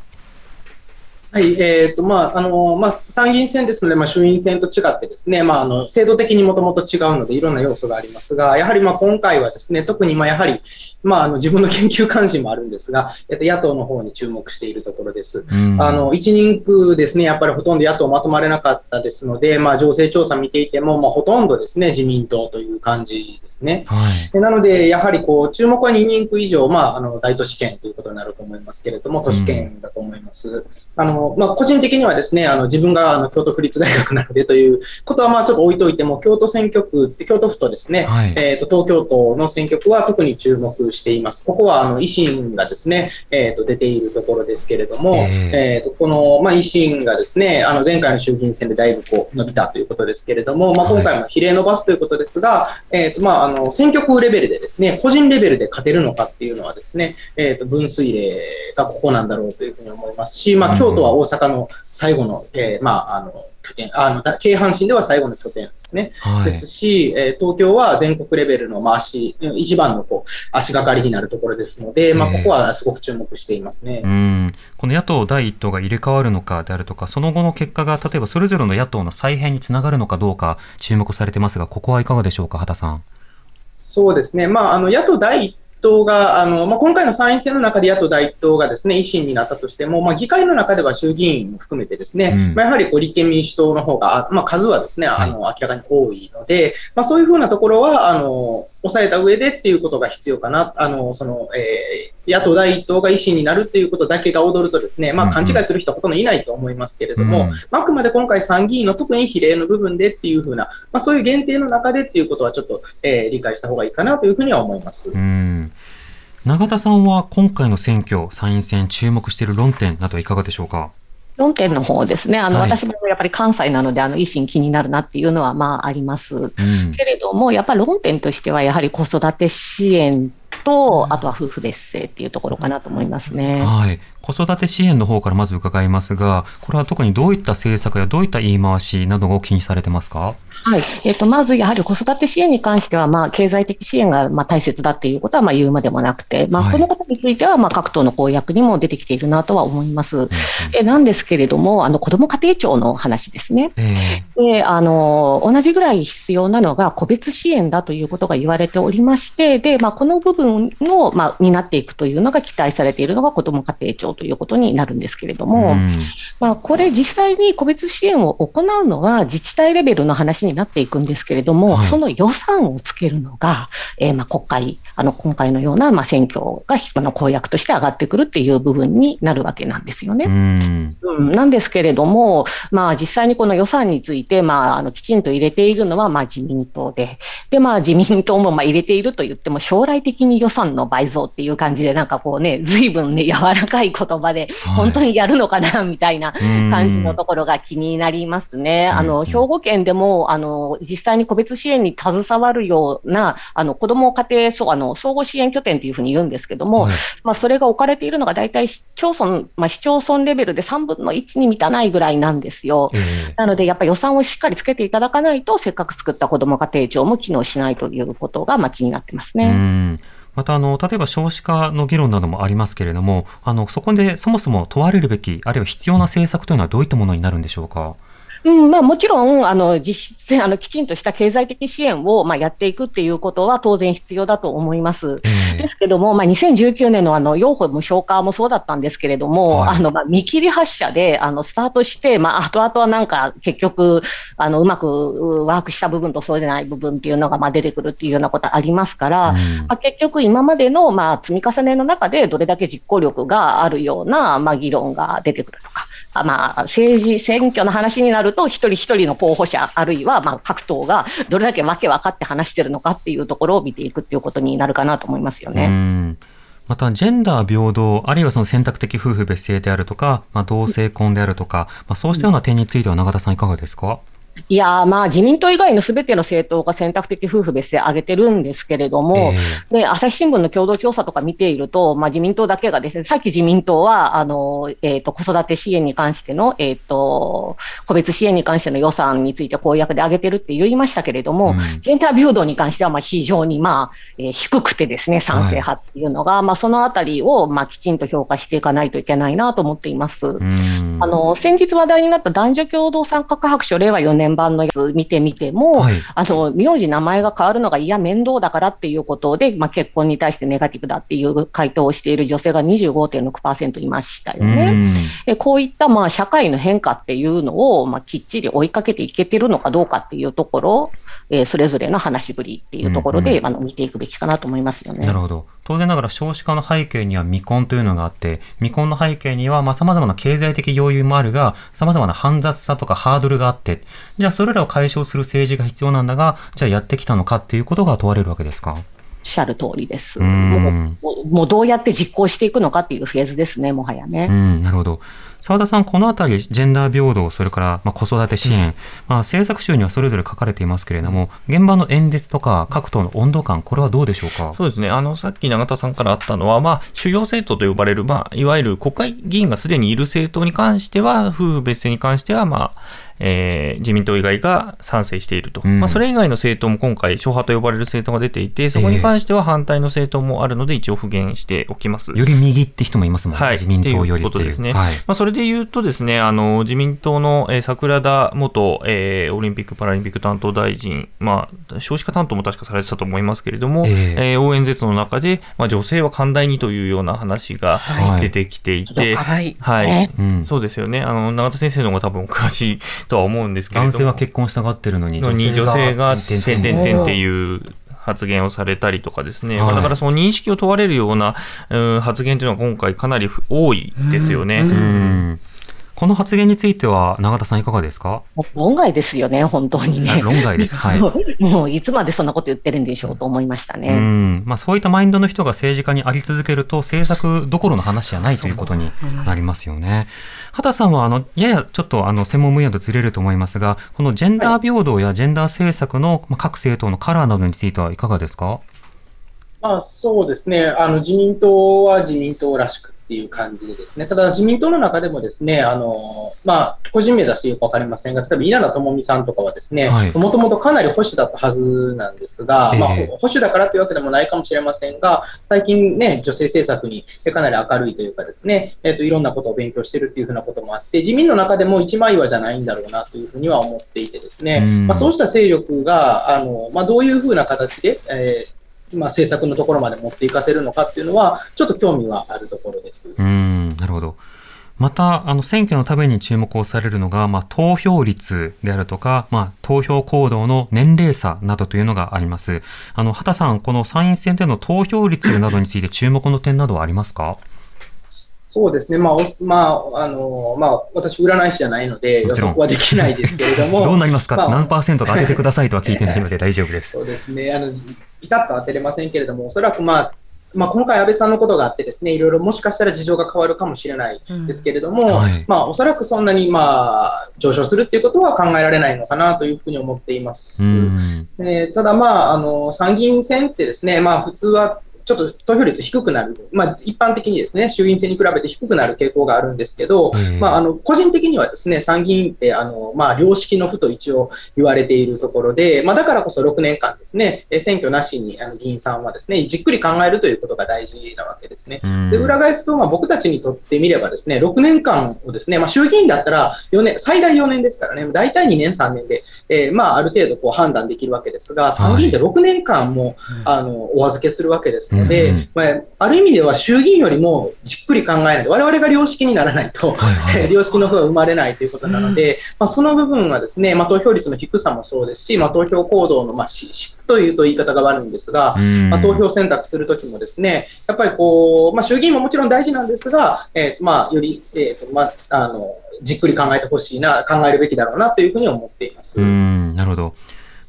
はい、えっ、ー、と、まあ、あの、まあ、参議院選ですので、まあ、衆院選と違ってですね、まあ、あの、制度的にもともと違うので、いろんな要素がありますが、やはり、まあ、今回はですね、特に、まあ、やはり、まあ、あの、自分の研究関心もあるんですが、えっと、野党の方に注目しているところです。あの、一人区ですね、やっぱりほとんど野党まとまれなかったですので、まあ、情勢調査見ていても、まあ、ほとんどですね、自民党という感じですね。はい、なので、やはり、こう、注目は2人区以上、まあ、あの、大都市圏ということになると思いますけれども、都市圏だと思います。あの、まあ、個人的にはですね、あの、自分があの京都府立大学なのでということは、まあ、ちょっと置いといても、京都選挙区って、京都府とですね、はい、えっ、ー、と、東京都の選挙区は特に注目しています。ここは、あの、維新がですね、えっ、ー、と、出ているところですけれども、えっ、ー、と、この、まあ、維新がですね、あの、前回の衆議院選でだいぶこう、伸びたということですけれども、まあ、今回も比例伸ばすということですが、はい、えっ、と、まあ、あの、選挙区レベルでですね、個人レベルで勝てるのかっていうのはですね、えっ、と、分水嶺がここなんだろうというふうに思いますし、まあ、京都は大阪の最後の、えー、まあ、あの、拠点、あの、京阪神では最後の拠点ですね。はい、ですし、えー、東京は全国レベルの、まあ、足、一番のこう、足がかりになるところですので、まあ、ここはすごく注目していますね。うん。この野党第一党が入れ替わるのかであるとか、その後の結果が、例えばそれぞれの野党の再編につながるのかどうか注目されてますが、ここはいかがでしょうか、畑さん。そうですね。まあ、あの、野党第一党が、あのまあ、今回の参院選の中で野党第一党がですね、維新になったとしても、まあ、議会の中では衆議院も含めてですね、うん、まあ、やはりこう立憲民主党の方が、まあ、数はですね、あの、明らかに多いので、まあ、そういうふうなところは、あの、抑えた上でっていうことが必要かな。あの、その、えー、野党第一党が維新になるっていうことだけが踊るとですね、まあ勘違いする人はほとんどいないと思いますけれども、うん、まあ、あくまで今回参議院の特に比例の部分でっていうふうな、まあそういう限定の中でっていうことはちょっと、えー、理解した方がいいかなというふうには思います。うん永田さんは今回の選挙、参院選、注目している論点などいかがでしょうか？論点の方ですね、あの、はい、私もやっぱり関西なので、あの維新気になるなっていうのはまああります、うん、けれども、やっぱり論点としては、やはり子育て支援と、あとは夫婦別姓っていうところかなと思いますね。はい。子育て支援の方からまず伺いますが、これは特にどういった政策やどういった言い回しなどを気にされてますか？はい。えーと、まずやはり子育て支援に関しては、まあ、経済的支援がまあ大切だっていうことはまあ言うまでもなくて、まあ、このことについてはまあ各党の公約にも出てきているなとは思います。うん、えなんですけれども、あの子ども家庭庁の話ですね、えー、であの。同じぐらい必要なのが個別支援だということが言われておりまして、でまあ、この部分の、まあ、担っていくというのが期待されているのが子ども家庭庁ということになるんですけれども、うん、まあ、これ、実際に個別支援を行うのは自治体レベルの話にになっていくんですけれども、はい、その予算をつけるのが、えー、まあ国会、あの今回のようなまあ選挙があの公約として上がってくるっていう部分になるわけなんですよね。うん。うん、なんですけれども、まあ、実際にこの予算について、まあ、あのきちんと入れているのはまあ自民党で、でまあ、自民党もまあ入れていると言っても、将来的に予算の倍増っていう感じで、なんかこうね、ずいぶんね、柔らかい言葉で、本当にやるのかなみたいな感じのところが気になりますね。あの兵庫県でもあの実際に個別支援に携わるようなあの子ども家庭そうあの総合支援拠点というふうに言うんですけども、はい、まあ、それが置かれているのが大体市町村、まあ、市町村レベルで3分の1に満たないぐらいなんですよ。えー、なので、やっぱり予算をしっかりつけていただかないと、せっかく作った子ども家庭庁も機能しないということが、まあ、気になってますね。またあの、例えば少子化の議論などもありますけれども、あのそこでそもそも問われるべき、あるいは必要な政策というのはどういったものになるんでしょうか？うんまあ、もちろんあの実質あのきちんとした経済的支援を、まあ、やっていくっていうことは当然必要だと思います。ですけども、まあ、2019年のあの養護無償化もそうだったんですけれども、はい、あのまあ、見切り発車であのスタートして、まあ後々はなんか結局あのうまくワークした部分とそうでない部分っていうのがまあ出てくるっていうようなことありますから、うん、まあ、結局今までのまあ積み重ねの中でどれだけ実行力があるようなまあ議論が出てくるとか。まあ、政治選挙の話になると、一人一人の候補者、あるいはまあ各党がどれだけ負け分かって話してるのかっていうところを見ていくっていうことになるかなと思いますよね。また、ジェンダー平等、あるいはその選択的夫婦別姓であるとか、まあ、同性婚であるとか、まあ、そうしたような点については永田さんいかがですか、いやまあ自民党以外のすべての政党が選択的夫婦別姓上げてるんですけれども、えー、で朝日新聞の共同調査とか見ていると、まあ、自民党だけがですね、さっき自民党はあの、えーと、子育て支援に関しての、えーと、個別支援に関しての予算について公約で上げてるって言いましたけれども、うん、ジェンダー平等に関してはまあ非常に、まあえー、低くてですね、賛成派っていうのが、はい、まあ、そのあたりを、まあ、きちんと評価していかないといけないなと思っています。あの先日話題になった男女共同参画白書令和4年版のやつ見てみても、はい、あの名字、名前が変わるのがいや、面倒だからっていうことで、まあ、結婚に対してネガティブだっていう回答をしている女性が25.6%いましたよね。でこういったまあ社会の変化っていうのを、まあ、きっちり追いかけていけてるのかどうかっていうところ、えー、それぞれの話しぶりっていうところで、うんうん、あの見ていくべきかなと思いますよね。なるほど当然ながら少子化の背景には未婚というのがあって、未婚の背景にはさま様々な経済的要因もあるが、様々な煩雑さとかハードルがあって、じゃあそれらを解消する政治が必要なんだが、じゃあやってきたのかっていうことが問われるわけですか？おっしゃる通りです。もうもうどうやって実行していくのかっていうフェーズですね、もはやね。うん、なるほど。澤田さん、このあたり、ジェンダー平等、それからまあ子育て支援、うん、まあ、政策集にはそれぞれ書かれていますけれども、現場の演説とか各党の温度感、これはどうでしょうか？そうですね、あのさっき永田さんからあったのは、まあ、主要政党と呼ばれる、まあ、いわゆる国会議員がすでにいる政党に関しては、夫婦別姓に関しては、まあ、えー、自民党以外が賛成していると、うん、まあ、それ以外の政党も今回、諸派と呼ばれる政党が出ていて、そこに関しては反対の政党もあるので、一応、復元しておきます。より右って人もいますもんね、はい、自民党よりという。ことですね。はい、まあ、それで言うとですね、あの自民党の、えー、桜田元、えー、オリンピック・パラリンピック担当大臣、まあ、少子化担当も確かされてたと思いますけれども、えー、えー、応援説の中で、まあ、女性は寛大にというような話が出てきていて、はい、はい、うん、そうですよね、あの永田先生の方が多分お詳しいとは思うんですけれども。男性は結婚したがってるのに、女性が、てんてんてんてんっていう発言をされたりとかですね、はい、だからその認識を問われるような、うん、発言というのは今回かなり多いですよね。うん、うんこの発言については、永田さん、いかがですか？論外ですよね、本当にね。論外です。はい。もう、いつまでそんなこと言ってるんでしょうと思いましたね。うん。まあ、そういったマインドの人が政治家にあり続けると、政策どころの話じゃないということになりますよね。畑さんは、あの、ややちょっと、あの、専門分野とずれると思いますが、このジェンダー平等やジェンダー政策の各政党のカラーなどについてはいかがですか？まあ、そうですね。あの、自民党は自民党らしくっていう感じでですね、ただ自民党の中でもですね、あの、まあ、個人名出してよくわかりませんが、例えば稲田朋美さんとかはですね、もともとかなり保守だったはずなんですが、えー、まあ、保守だからというわけでもないかもしれませんが、最近ね、女性政策にかなり明るいというかですね、えっ、ー、と、いろんなことを勉強してるっていうふうなこともあって、自民の中でも一枚岩じゃないんだろうなというふうには思っていてですね、まあ、そうした勢力が、あの、まあ、どういうふうな形で、えーまあ、政策のところまで持っていかせるのかっていうのは、ちょっと興味はあるところです。うんなるほど。また、あの、選挙のために注目をされるのが、まあ、投票率であるとか、まあ、投票行動の年齢差などというのがあります。あの、畑さん、この参院選での投票率などについて注目の点などはありますか？そうですね、まあ、まあ、あの、まあ、私、占い師じゃないので、予測はできないですけれども。どうなりますか、まあ、何パーセントか当ててくださいとは聞いてないので大丈夫です。そうですね、あの、ピタッと当てれませんけれども、おそらくまあ、まあ、今回、安倍さんのことがあってですね、いろいろもしかしたら事情が変わるかもしれないですけれども、うんはい、まあ、おそらくそんなに、まあ、上昇するっていうことは考えられないのかなというふうに思っています。えー、ただ、まあ、あの、参議院選ってですね、まあ、普通はちょっと投票率低くなる、まあ、一般的にですね、衆院選に比べて低くなる傾向があるんですけど、まあ、あの個人的にはですね、参議院ってあの、まあ、良識の府と一応言われているところで、まあ、だからこそ6年間ですね、選挙なしにあの議員さんはですね、じっくり考えるということが大事なわけですね。で裏返すと、まあ、僕たちにとってみればですね、6年間をですね、まあ、衆議院だったら4年、最大4年ですからね、大体2年、3年で、えー、まあ、ある程度こう判断できるわけですが、参議院で6年間も、はい、あのお預けするわけですので、うんまあ、ある意味では衆議院よりもじっくり考えないと、我々が良識にならないと、はいはい、良識の方が生まれないということなので、うん、まあ、その部分はですね、まあ、投票率の低さもそうですし、まあ、投票行動の、まあ、質というと言い方が悪いんですが、まあ、投票選択するときもですね、やっぱりこう、まあ、衆議院ももちろん大事なんですが、えーまあ、より、えーとまあ、あのじっくり考えてほしいな、考えるべきだろうなというふうに思っています。うん。なるほど。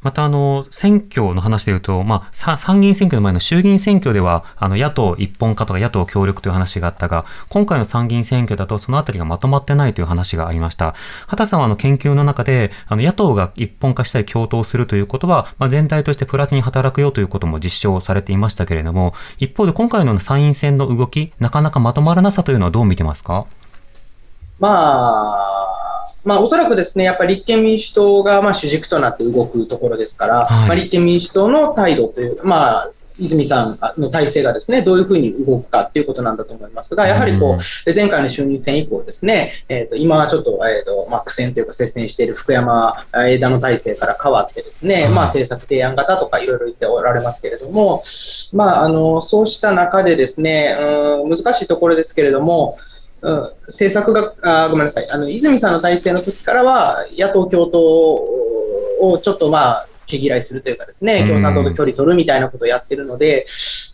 また、あの、選挙の話で言うと、まあ、参議院選挙の前の衆議院選挙では、あの、野党一本化とか野党協力という話があったが、今回の参議院選挙だとそのあたりがまとまってないという話がありました。畑さんはあの研究の中で、あの、野党が一本化したい共闘するということは、まあ、全体としてプラスに働くよということも実証されていましたけれども、一方で今回の参院選の動き、なかなかまとまらなさというのはどう見てますか？まあ、まあ、おそらくですね、やっぱり立憲民主党がまあ主軸となって動くところですから、はい、まあ、立憲民主党の態度という、まあ、泉さんの体制がですね、どういうふうに動くかということなんだと思いますが、やはりこう、前回の衆院選以降ですね、えっ、ー、と、今はちょっと、えっ、ー、と、まあ、苦戦というか接戦している福山枝野体制から変わってですね、まあ、政策提案型とかいろいろ言っておられますけれども、まあ、あの、そうした中でですね、うん、難しいところですけれども、うん、政策があ、ごめんなさい、あの泉さんの体制の時からは、野党共闘をちょっとまあ、毛嫌いするというかですね、共産党と距離取るみたいなことをやってるので、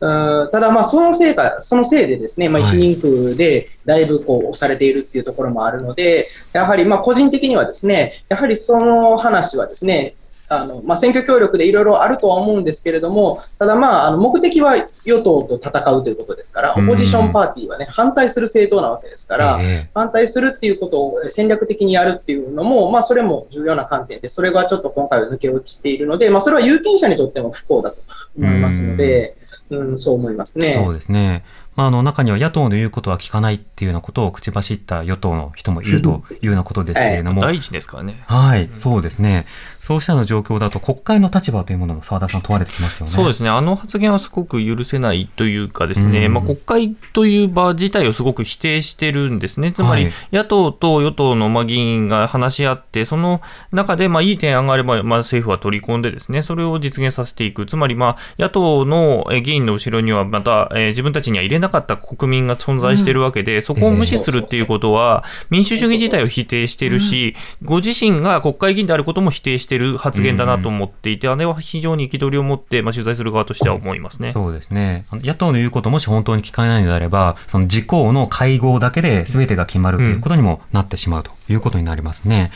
うん、ただまあ、そのせいか、そのせいでですね、まあ、一人区でだいぶこう押されているっていうところもあるので、やはりまあ個人的にはですね、やはりその話はですね、あのまあ、選挙協力でいろいろあるとは思うんですけれども、ただ、まあ、あの目的は与党と戦うということですから、オポジションパーティーは、ね、反対する政党なわけですから、反対するっていうことを戦略的にやるっていうのも、まあ、それも重要な観点で、それがちょっと今回は抜け落ちているので、まあ、それは有権者にとっても不幸だと思いますので、うん、そう思いますね。そうですね。まあ、あの中には野党の言うことは聞かないっていうようなことを口走った与党の人もいるというようなことですけれども。第一ですからね。はい、そうですね。そうしたの状況だと国会の立場というものも澤田さん問われてきますよね。そうですね。あの発言はすごく許せないというかですね、うん、まあ、国会という場自体をすごく否定してるんですね。つまり、野党と与党のまあ議員が話し合って、その中でまあいい点案があれば、まあ、政府は取り込んでですね、それを実現させていく。つまり、まあ、野党の議員の後ろにはまた、えー、自分たちには入れなかった国民が存在しているわけで、そこを無視するっていうことは、民主主義自体を否定しているし、ご自身が国会議員であることも否定している発言だなと思っていて、あれは非常に憤りを持って、まあ、取材する側としては思いますね。そうですね。野党の言うこともし本当に聞かないのであれば、その自公の会合だけで全てが決まるということにもなってしまうということになりますね。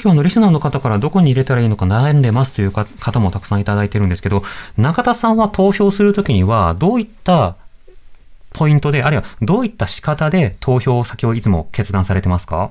今日のリスナーの方からどこに入れたらいいのか悩んでますという方もたくさんいただいてるんですけど、中田さんは投票するときにはどういったポイントで、あるいはどういった仕方で投票先をいつも決断されてますか？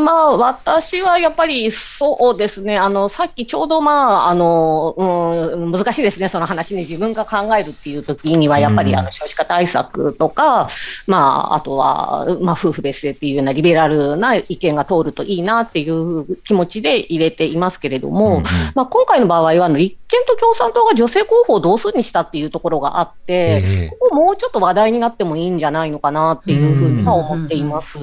まあ、私はやっぱりそうですね、あのさっきちょうど、まああのうん、難しいですね、その話に自分が考えるっていう時には、やっぱりあの少子化対策とか、まあ、あとは、まあ、夫婦別姓っていうようなリベラルな意見が通るといいなっていう気持ちで入れていますけれども、うんうん、まあ、今回の場合はあの、立憲と共産党が女性候補を同数にしたっていうところがあって、えー、ここもうちょっと話題になってもいいんじゃないのかなっていうふうには思っています。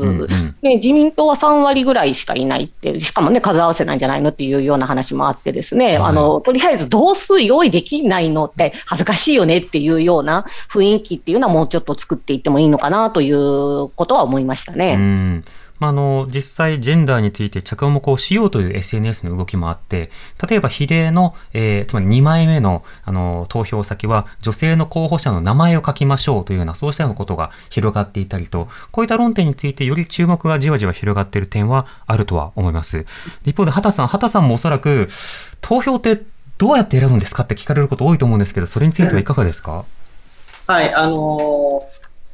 で自民党は3割ぐらいしかいないって、しかもね、数合わせなんじゃないのっていうような話もあってですね、はい、あの、とりあえず同数用意できないのって恥ずかしいよねっていうような雰囲気っていうのはもうちょっと作っていってもいいのかなということは思いましたね。まあ、あの、実際、ジェンダーについて着目をしようという SNS の動きもあって、例えば比例の、えー、つまり2枚目の、あの、投票先は、女性の候補者の名前を書きましょうというような、そうしたようなことが広がっていたりと、こういった論点についてより注目がじわじわ広がっている点はあるとは思います。一方で、畑さん、畑さんもおそらく、投票ってどうやって選ぶんですかって聞かれること多いと思うんですけど、それについてはいかがですか、はい、あの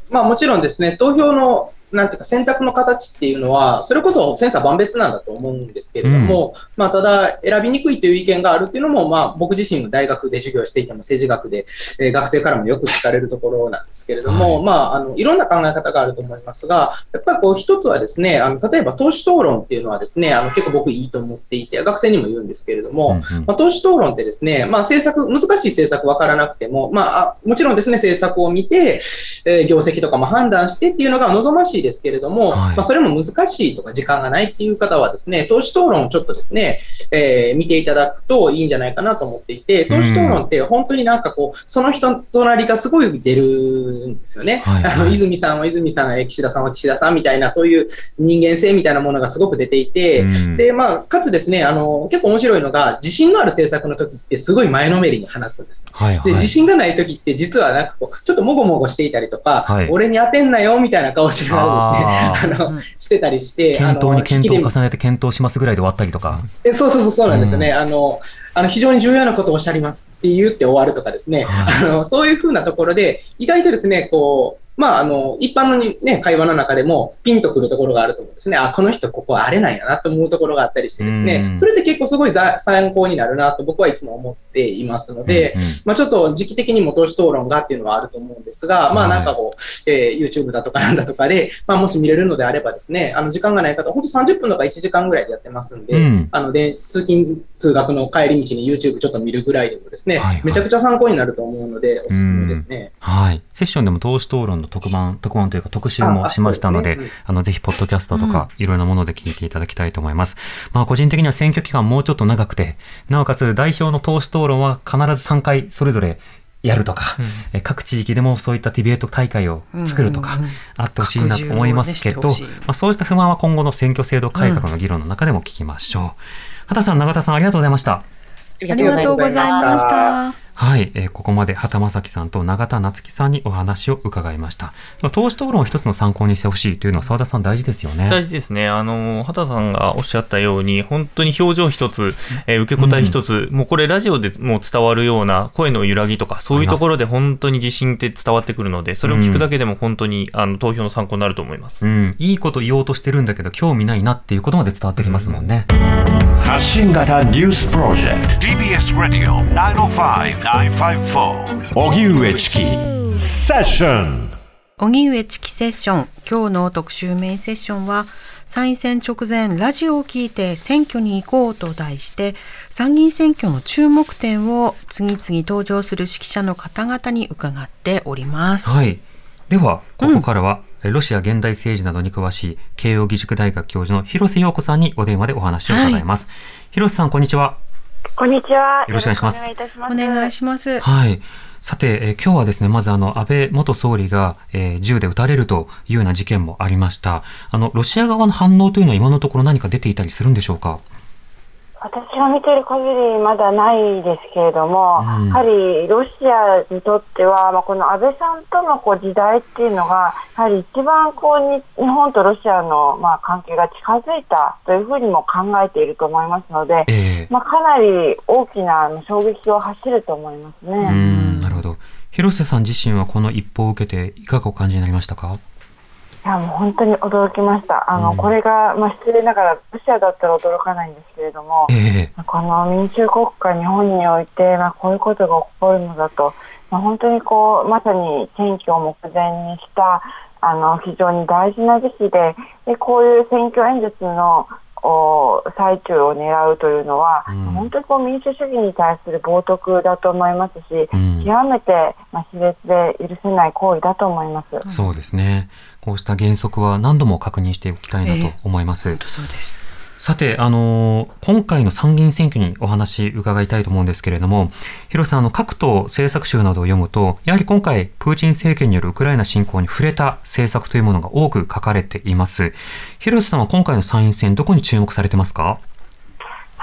ー、まあもちろんですね、投票のなんていうか選択の形っていうのは、それこそ千差万別なんだと思うんですけれども、うん、まあ、ただ選びにくいという意見があるっていうのも、まあ、僕自身大学で授業していても政治学で、えー、学生からもよく聞かれるところなんですけれども、はい、まあ、あの、いろんな考え方があると思いますが、やっぱりこう一つはですね、あの、例えば党首討論っていうのはですね、あの、結構僕いいと思っていて、学生にも言うんですけれども、うんうん、まあ、党首討論ってですね、まあ、政策、難しい政策分からなくても、まあ、もちろんですね、政策を見て、えー、業績とかも判断してっていうのが望ましいですけれども、はい、まあ、それも難しいとか時間がないっていう方はですね、党首討論をちょっとですね、えー、見ていただくといいんじゃないかなと思っていて、党首討論って本当になんかこう、その人となりがすごい出るんですよね。はいはい、あの泉さんは泉さん、岸田さんは岸田さんみたいな、そういう人間性みたいなものがすごく出ていて、で、まあ、かつですね、あの、結構面白いのが、自信のある政策の時ってすごい前のめりに話すんです。はいはい、で自信がない時って実はなんかこう、ちょっともごもごしていたりとか、はい、俺に当てんなよみたいな顔しながらですね、あの、してたりして、検討に検討を重ねて検討しますぐらいで終わったりとか。えそうそうそう、そうなんですよね。うん、あの、あの非常に重要なことをおっしゃりますって言って終わるとかですね、はい、あのそういうふうなところで、意外とですね、こう、まあ、あの、一般のに、ね、会話の中でもピンとくるところがあると思うんですね。あ、この人ここあれなんやなと思うところがあったりしてですね、それって結構すごい参考になるなと僕はいつも思っていますので、まあ、ちょっと時期的にも投資討論がっていうのはあると思うんですが、まあ、なんかこう、えー、YouTube だとかなんだとかで、まあ、もし見れるのであればですね、あの、時間がない方、本当30分とか1時間ぐらいでやってますんで、うん、あの、で、通勤、通学の帰り道に YouTube ちょっと見るぐらいでもですね、はいはい、めちゃくちゃ参考になると思うので、おすすめですね。はい。セッションでも投資討論の特番、特番というか特集もしましたので、あねあの、ぜひ、ポッドキャストとか、いろいろなもので聞いていただきたいと思います。うん、まあ、個人的には選挙期間もうちょっと長くて、なおかつ代表の党首討論は必ず3回それぞれやるとか、うん、各地域でもそういったディベート大会を作るとか、あってほしいなと思いますけど、まあ、そうした不満は今後の選挙制度改革の議論の中でも聞きましょう。畑さん、永田さん、ありがとうございました。ありがとうございました。はい、えー、ここまで畑正樹さんと永田夏樹さんにお話を伺いました。投資討論を一つの参考にしてほしいというのは澤田さん大事ですよね。大事ですね。あの、畑さんがおっしゃったように、本当に表情一つ、えー、受け答え一つ、うん、もうこれラジオでも伝わるような声の揺らぎとか、そういうところで本当に自信って伝わってくるので、それを聞くだけでも本当に、あの投票の参考になると思います、うん。いいこと言おうとしてるんだけど、興味ないなっていうことまで伝わってきますもんね。発信型ニュースプロジェクト。TBS ラディオ905-954荻上チキ。セッション。荻上チキセッション。今日の特集メインセッションは参院選直前ラジオを聞いて選挙に行こうと題して参議院選挙の注目点を次々登場する指揮者の方々に伺っております。はい。ではここからは、うん、ロシア現代政治などに詳しい慶應義塾大学教授の広瀬陽子さんにお電話でお話を伺います。はい、広瀬さんこんにちは。こんにちは。よろしくお願いします。お願いします。はい。さて、えー、今日はですね、まずあの、安倍元総理が、えー、銃で撃たれるというような事件もありました。あの、ロシア側の反応というのは今のところ何か出ていたりするんでしょうか？私が見てる限りまだないですけれども、うん、やはりロシアにとっては、まあ、この安倍さんとのこう時代っていうのが、やはり一番こうに日本とロシアのまあ関係が近づいたというふうにも考えていると思いますので、えー、まあ、かなり大きな衝撃を走ると思いますね。なるほど。広瀬さん自身はこの一報を受けていかがお感じになりましたか？いやもう本当に驚きました、あの、うん、これが、まあ、失礼ながら、ロシアだったら驚かないんですけれども、えー、この民主国家、日本において、まあ、こういうことが起こるのだと、まあ、本当にこうまさに選挙を目前にしたあの非常に大事な時期ででこういう選挙演説の最中を狙うというのは、うん、本当にこう民主主義に対する冒涜だと思いますし、うん、極めて、まあ、熾烈で許せない行為だと思います。そうですね。こうした原則は何度も確認しておきたいなと思います。えー、そうです。さて、あのー、今回の参議院選挙にお話伺いたいと思うんですけれども、広瀬さん、あの、各党政策集などを読むと、やはり今回、プーチン政権によるウクライナ侵攻に触れた政策というものが多く書かれています。広瀬さんは今回の参院選、どこに注目されてますか？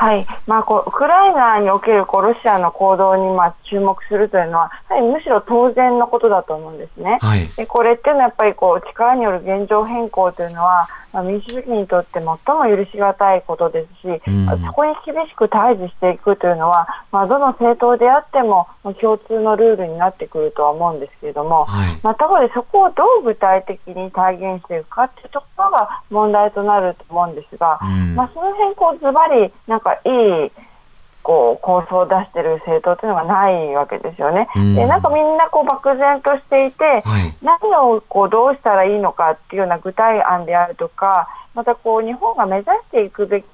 はい。まあ、こうウクライナにおけるこうロシアの行動にまあ注目するというのは、やはりむしろ当然のことだと思うんですね。はい、でこれっていうのはやっぱりこう力による現状変更というのは、まあ、民主主義にとって最も許し難いことですし、うん、そこに厳しく対峙していくというのは、まあ、どの政党であっても共通のルールになってくるとは思うんですけれども、はい、まあ、ただそこをどう具体的に体現していくかというところが問題となると思うんですが、うん、まあ、その辺こうズバリなんかいいこう構想を出している政党というのがないわけですよね。でなんかみんなこう漠然としていて、はい、何をこうどうしたらいいのかっていうような具体案であるとかまたこう日本が目指していくべき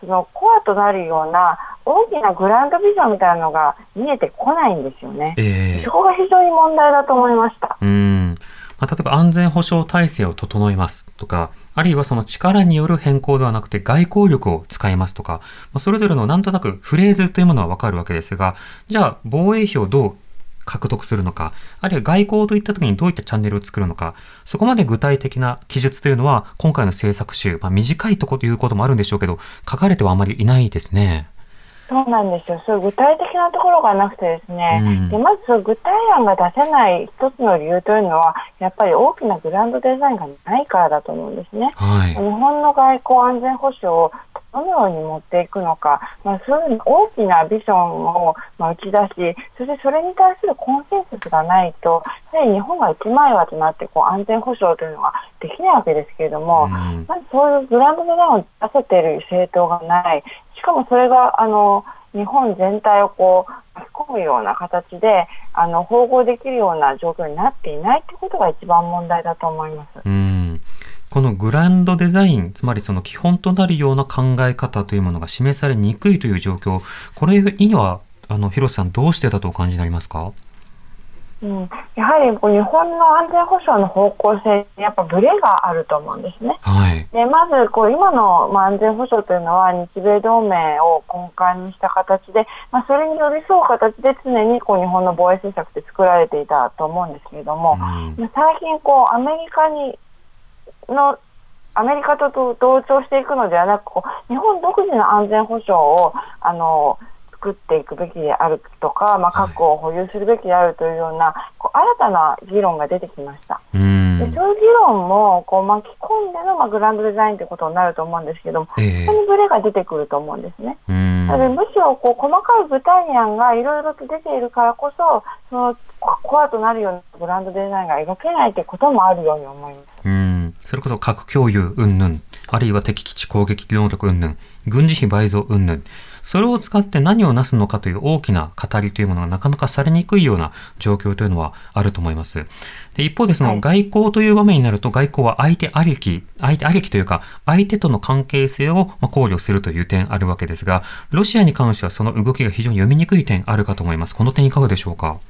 そのコアとなるような大きなグランドビジョンみたいなのが見えてこないんですよね。えー、そこが非常に問題だと思いました。うんまあ、例えば安全保障体制を整えますとか、あるいはその力による変更ではなくて外交力を使いますとか、まあ、それぞれのなんとなくフレーズというものはわかるわけですが、じゃあ防衛費をどう獲得するのか、あるいは外交といった時にどういったチャンネルを作るのか、そこまで具体的な記述というのは、今回の政策集、まあ、短いとこということもあるんでしょうけど、書かれてはあまりいないですね。そうなんですよ。そういう具体的なところがなくてですね、うん、でまずそ具体案が出せない一つの理由というのは、やっぱり大きなグランドデザインがないからだと思うんですね。はい、日本の外交安全保障をどのように持っていくのか、まあ、そういう大きなビジョンを、まあ、打ち出し、そしてそれに対するコンセンサスがないと、やはり日本が一枚岩となってこう安全保障というのができないわけですけれども、うん、まずそういうグランドデザインを出せている政党がない、しかもそれがあの日本全体をこう巻き込むような形であの縫合できるような状況になっていないということが一番問題だと思います。うんこのグランドデザイン、つまりその基本となるような考え方というものが示されにくいという状況、これには、あの、広瀬さんどうしてだとお感じになりますか？うん、やはりこう日本の安全保障の方向性やっぱブレがあると思うんですね。はい、でまずこう今の、まあ、安全保障というのは日米同盟を根幹にした形で、まあ、それに寄り添う形で常にこう日本の防衛政策って作られていたと思うんですけれども、うん、最近こうアメリカにのアメリカと同調していくのではなくこう日本独自の安全保障をあの作っていくべきであるとか、まあ、核を保有するべきであるというような、こう新たな議論が出てきました。でそういう議論もこう巻き込んでの、まあ、グランドデザインということになると思うんですけども、えー、そこにブレが出てくると思うんですね。なのでむしろこう細かい具体案がいろいろと出ているからこそ、そのコアとなるようなブランドデザインが描けないということもあるように思います。うんそれこそ核共有云々、あるいは敵基地攻撃能力云々、軍事費倍増云々、それを使って何をなすのかという大きな語りというものがなかなかされにくいような状況というのはあると思います。で一方でその外交という場面になると外交は相手ありき、相手ありきというか相手との関係性を考慮するという点あるわけですが、ロシアに関してはその動きが非常に読みにくい点あるかと思います。この点いかがでしょうか？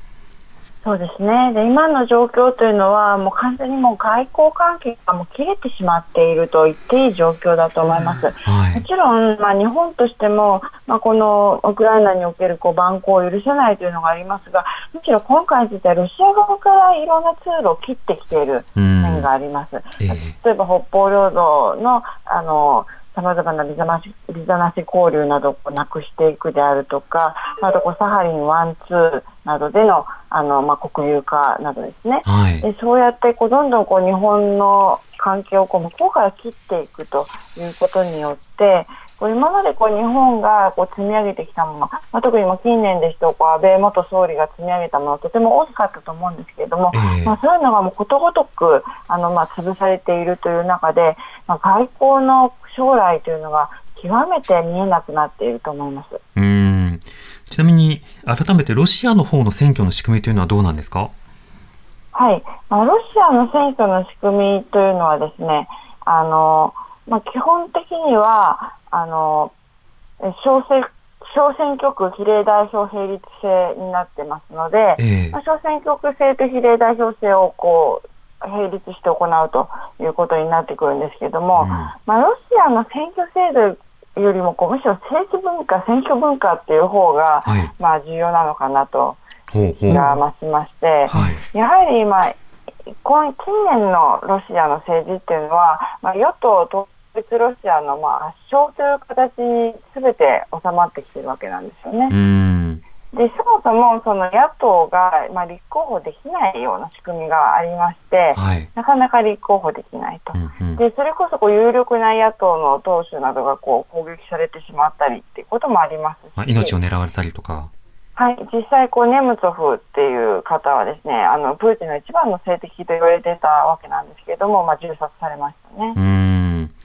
そうですねで今の状況というのはもう完全にもう外交関係がもう切れてしまっていると言っていい状況だと思います。はい、もちろん、まあ、日本としても、まあ、このウクライナにおけるこう蛮行を許せないというのがありますがむしろ今回についてはロシア側からいろんな通路を切ってきている面があります。えー、例えば北方領土のあのさまざまなビザなしビザなし交流などをなくしていくであるとか、あとこうサハリン1、2などでのあの、まあ、国有化などですね、はい、でそうやってこうどんどんこう日本の関係をこう向こうから切っていくということによって、こう今までこう日本がこう積み上げてきたもの、まあ、特にも近年ですとこう安倍元総理が積み上げたものとても大きかったと思うんですけれども、えー、まあ、そういうのがもうことごとくあの、まあ、潰されているという中で、まあ、外交の将来というのが極めて見えなくなっていると思います。うん。ちなみに改めてロシアの方の選挙の仕組みというのはどうなんですか？はい、まあ、ロシアの選挙の仕組みというのはですね、あのまあ、基本的にはあの小選小選挙区比例代表並立制になってますので、えー、まあ、小選挙区制と比例代表制をこう並立して行うということになってくるんですけれども、うん、まあ、ロシアの選挙制度よりもこうむしろ政治文化、選挙文化っていう方が、はい、まあ重要なのかなと気が増しまして、はい、やはり、まあ、近年のロシアの政治っていうのは、まあ、与党統一ロシアのまあ圧勝という形にすべて収まってきてるわけなんですよね。でそもそもその野党が、まあ、立候補できないような仕組みがありまして、はい、なかなか立候補できないと、うんうん、でそれこそこう有力な野党の党首などがこう攻撃されてしまったりっていうこともありますし、まあ、命を狙われたりとか。はい、実際こう、ネムツォフっていう方はですねあのプーチンの一番の政敵と言われてたわけなんですけれども、まあ、銃殺されましたね。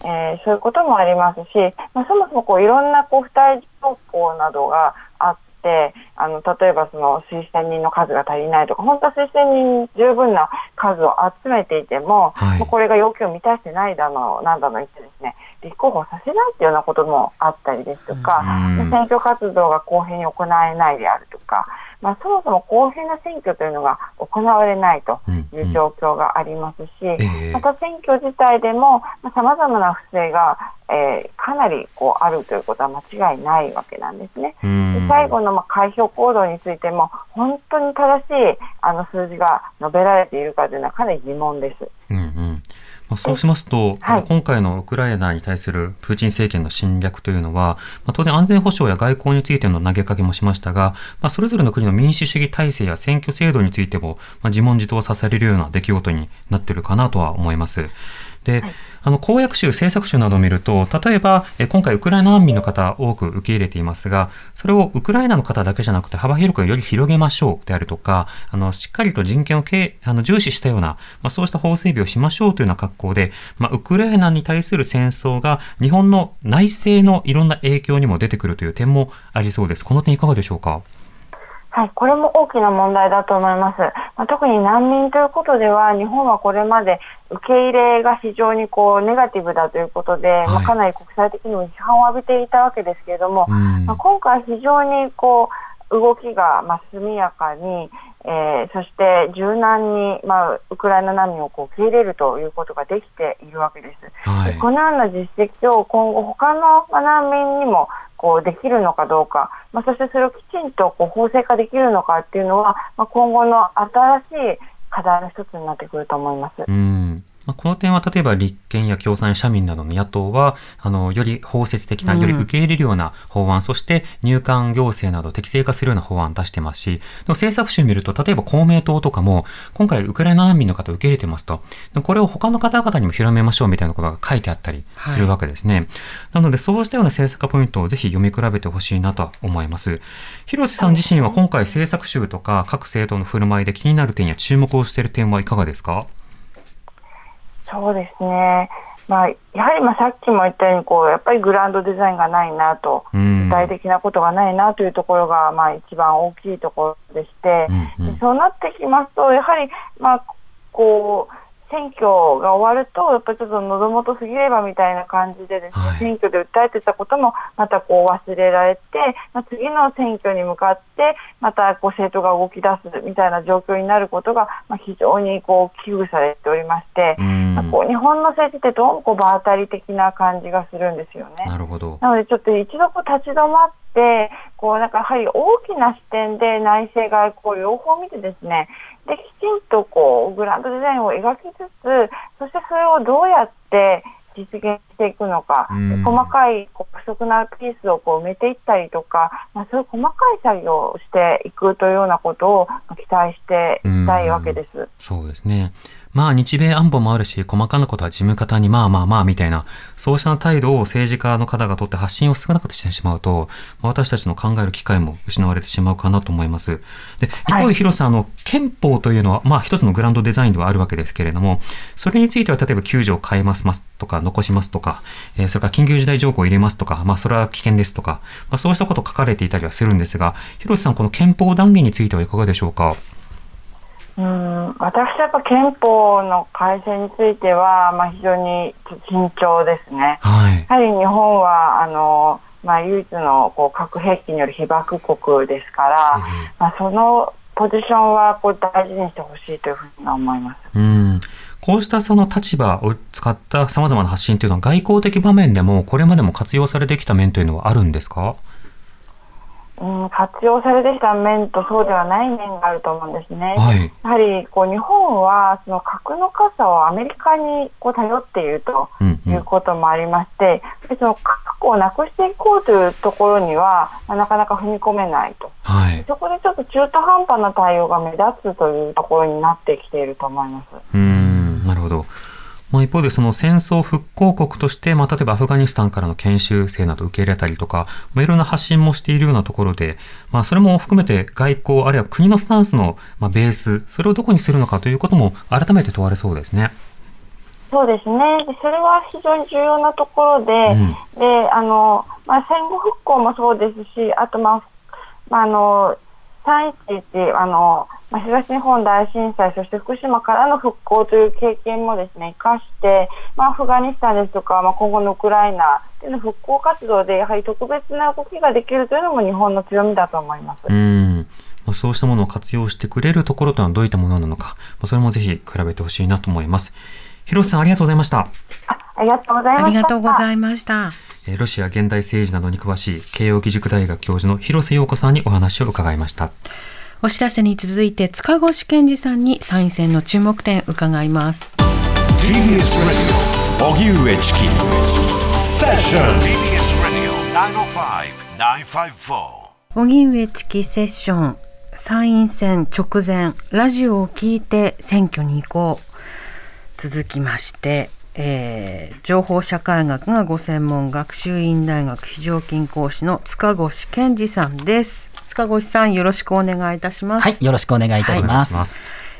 うん。えー、そういうこともありますし、まあ、そもそもこういろんなこう付帯情報などがあって、あの例えばその推薦人の数が足りないとか、本当は推薦人十分な数を集めていても、はい、これが要求を満たしてないだの、なんだの言ってですね、立候補させないというようなこともあったりですとか、選挙活動が公平に行えないであるとか、まあ、そもそも公平な選挙というのが行われないという状況がありますし、また選挙自体でもさまざ、まな不正が、えー、かなりこうあるということは間違いないわけなんですね。で最後のまあ開票行動についても本当に正しいあの数字が述べられているかというのはかなり疑問です。うんうんまあ、そうしますと、はい、今回のウクライナに対するプーチン政権の侵略というのは、まあ、当然安全保障や外交についての投げかけもしましたが、まあ、それぞれの国の民主主義体制や選挙制度についても、まあ、自問自答させれるような出来事になっているかなとは思います。で、はい、あの公約集、政策集などを見ると、例えば、え今回ウクライナ難民の方多く受け入れていますが、それをウクライナの方だけじゃなくて幅広くより広げましょうであるとか、あのしっかりと人権をけあの重視したような、まあ、そうした法整備をしましょうというような格好で、まあ、ウクライナに対する戦争が日本の内政のいろんな影響にも出てくるという点もありそうです。この点いかがでしょうか？はい、これも大きな問題だと思います。まあ、特に難民ということでは、日本はこれまで受け入れが非常にこうネガティブだということで、はい、まあ、かなり国際的にも批判を浴びていたわけですけれども、まあ、今回、非常にこう動きがまあ速やかに、えー、そして柔軟に、まあ、ウクライナ難民をこう受け入れるということができているわけです。はい、このような実績を今後、他の難民にもこうできるのかどうか、まあ、そしてそれをきちんとこう法制化できるのかっていうのは、まあ、今後の新しい課題の一つになってくると思います。うんまあ、この点は例えば立憲や共産、社民などの野党は、あの、より包摂的な、より受け入れるような法案、うん、そして入管行政など適正化するような法案を出してますし、でも政策集見ると、例えば公明党とかも、今回ウクライナ難民の方を受け入れてますと、これを他の方々にも広めましょうみたいなことが書いてあったりするわけですね。はい、なので、そうしたような政策ポイントをぜひ読み比べてほしいなと思います。広瀬さん自身は今回政策集とか各政党の振る舞いで気になる点や注目をしている点はいかがですか？そうですね。まあ、やはりまあさっきも言ったようにこうやっぱりグランドデザインがないなと、具体的なことがないなというところがまあ一番大きいところでして、うんうん、そうなってきますとやはりまあこう選挙が終わると、やっぱりちょっと喉元すぎればみたいな感じでですね、はい、選挙で訴えてたこともまたこう忘れられて、まあ、次の選挙に向かって、またこう政党が動き出すみたいな状況になることが、まあ、非常にこう危惧されておりまして、まあ、こう日本の政治ってどうもこう場当たり的な感じがするんですよね。なるほど。なのでちょっと一度こう立ち止まって、こうなんかやはり大きな視点で内政外交両方見てですね、できちんとこうグランドデザインを描きつつ、そしてそれをどうやって実現していくのか、細かいこう不足なピースをこう埋めていったりとか、まあ、そういう細かい作業をしていくというようなことを期待していきたいわけです。そうですねまあ日米安保もあるし、細かなことは事務方にまあまあまあみたいな、そうした態度を政治家の方がとって発信を少なくしてしまうと、私たちの考える機会も失われてしまうかなと思います。で、一方で広瀬さん、あの、憲法というのは、まあ一つのグランドデザインではあるわけですけれども、それについては例えば9条変えますますとか、残しますとか、えー、それから緊急事態条項を入れますとか、まあそれは危険ですとか、まあそうしたこと書かれていたりはするんですが、広瀬さん、この憲法断言についてはいかがでしょうか？うん私はやっぱ憲法の改正については、まあ、非常に慎重ですね。はい、やはり日本はあの、まあ、唯一のこう核兵器による被爆国ですから、うん、まあ、そのポジションはこう大事にしてほしいというふうに思います。うんこうしたその立場を使ったさまざまな発信というのは外交的場面でもこれまでも活用されてきた面というのはあるんですか？うん、活用されてきた面とそうではない面があると思うんですね。はい、やはりこう日本はその核の傘をアメリカにこう頼っているということもありまして、うんうん、その核をなくしていこうというところには、まあ、なかなか踏み込めないと、はい、そこでちょっと中途半端な対応が目立つというところになってきていると思います。うんなるほどまあ、一方でその戦争復興国として、まあ、例えばアフガニスタンからの研修生など受け入れたりとか、まあ、いろんな発信もしているようなところで、まあ、それも含めて外交、あるいは国のスタンスの、まあ、ベース、それをどこにするのかということも改めて問われそうですね。そうですね。それは非常に重要なところで、うん、で、あの、まあ、戦後復興もそうですし、あと、まあ、まあ、あの、311、あの、まあ、東日本大震災、そして福島からの復興という経験もですね、生かして、まあ、アフガニスタンですとか、まあ、今後のウクライナでの復興活動で、やはり特別な動きができるというのも日本の強みだと思います。うんまあ、そうしたものを活用してくれるところというのはどういったものなのか、まあ、それもぜひ比べてほしいなと思います。広瀬さん、ありがとうございました。ありがとうございました。ロシア現代政治などに詳しい慶應義塾大学教授の広瀬陽子さんにお話を伺いました。お知らせに続いて塚越健二さんに参院選の注目点伺います。荻上チキセッション参院選直前。ラジオを聞いて選挙に行こう。続きましてえー、情報社会学がご専門学習院大学非常勤講師の塚越健二さんです。塚越さんよろしくお願いいたします。はいよろしくお願いいたします、はい、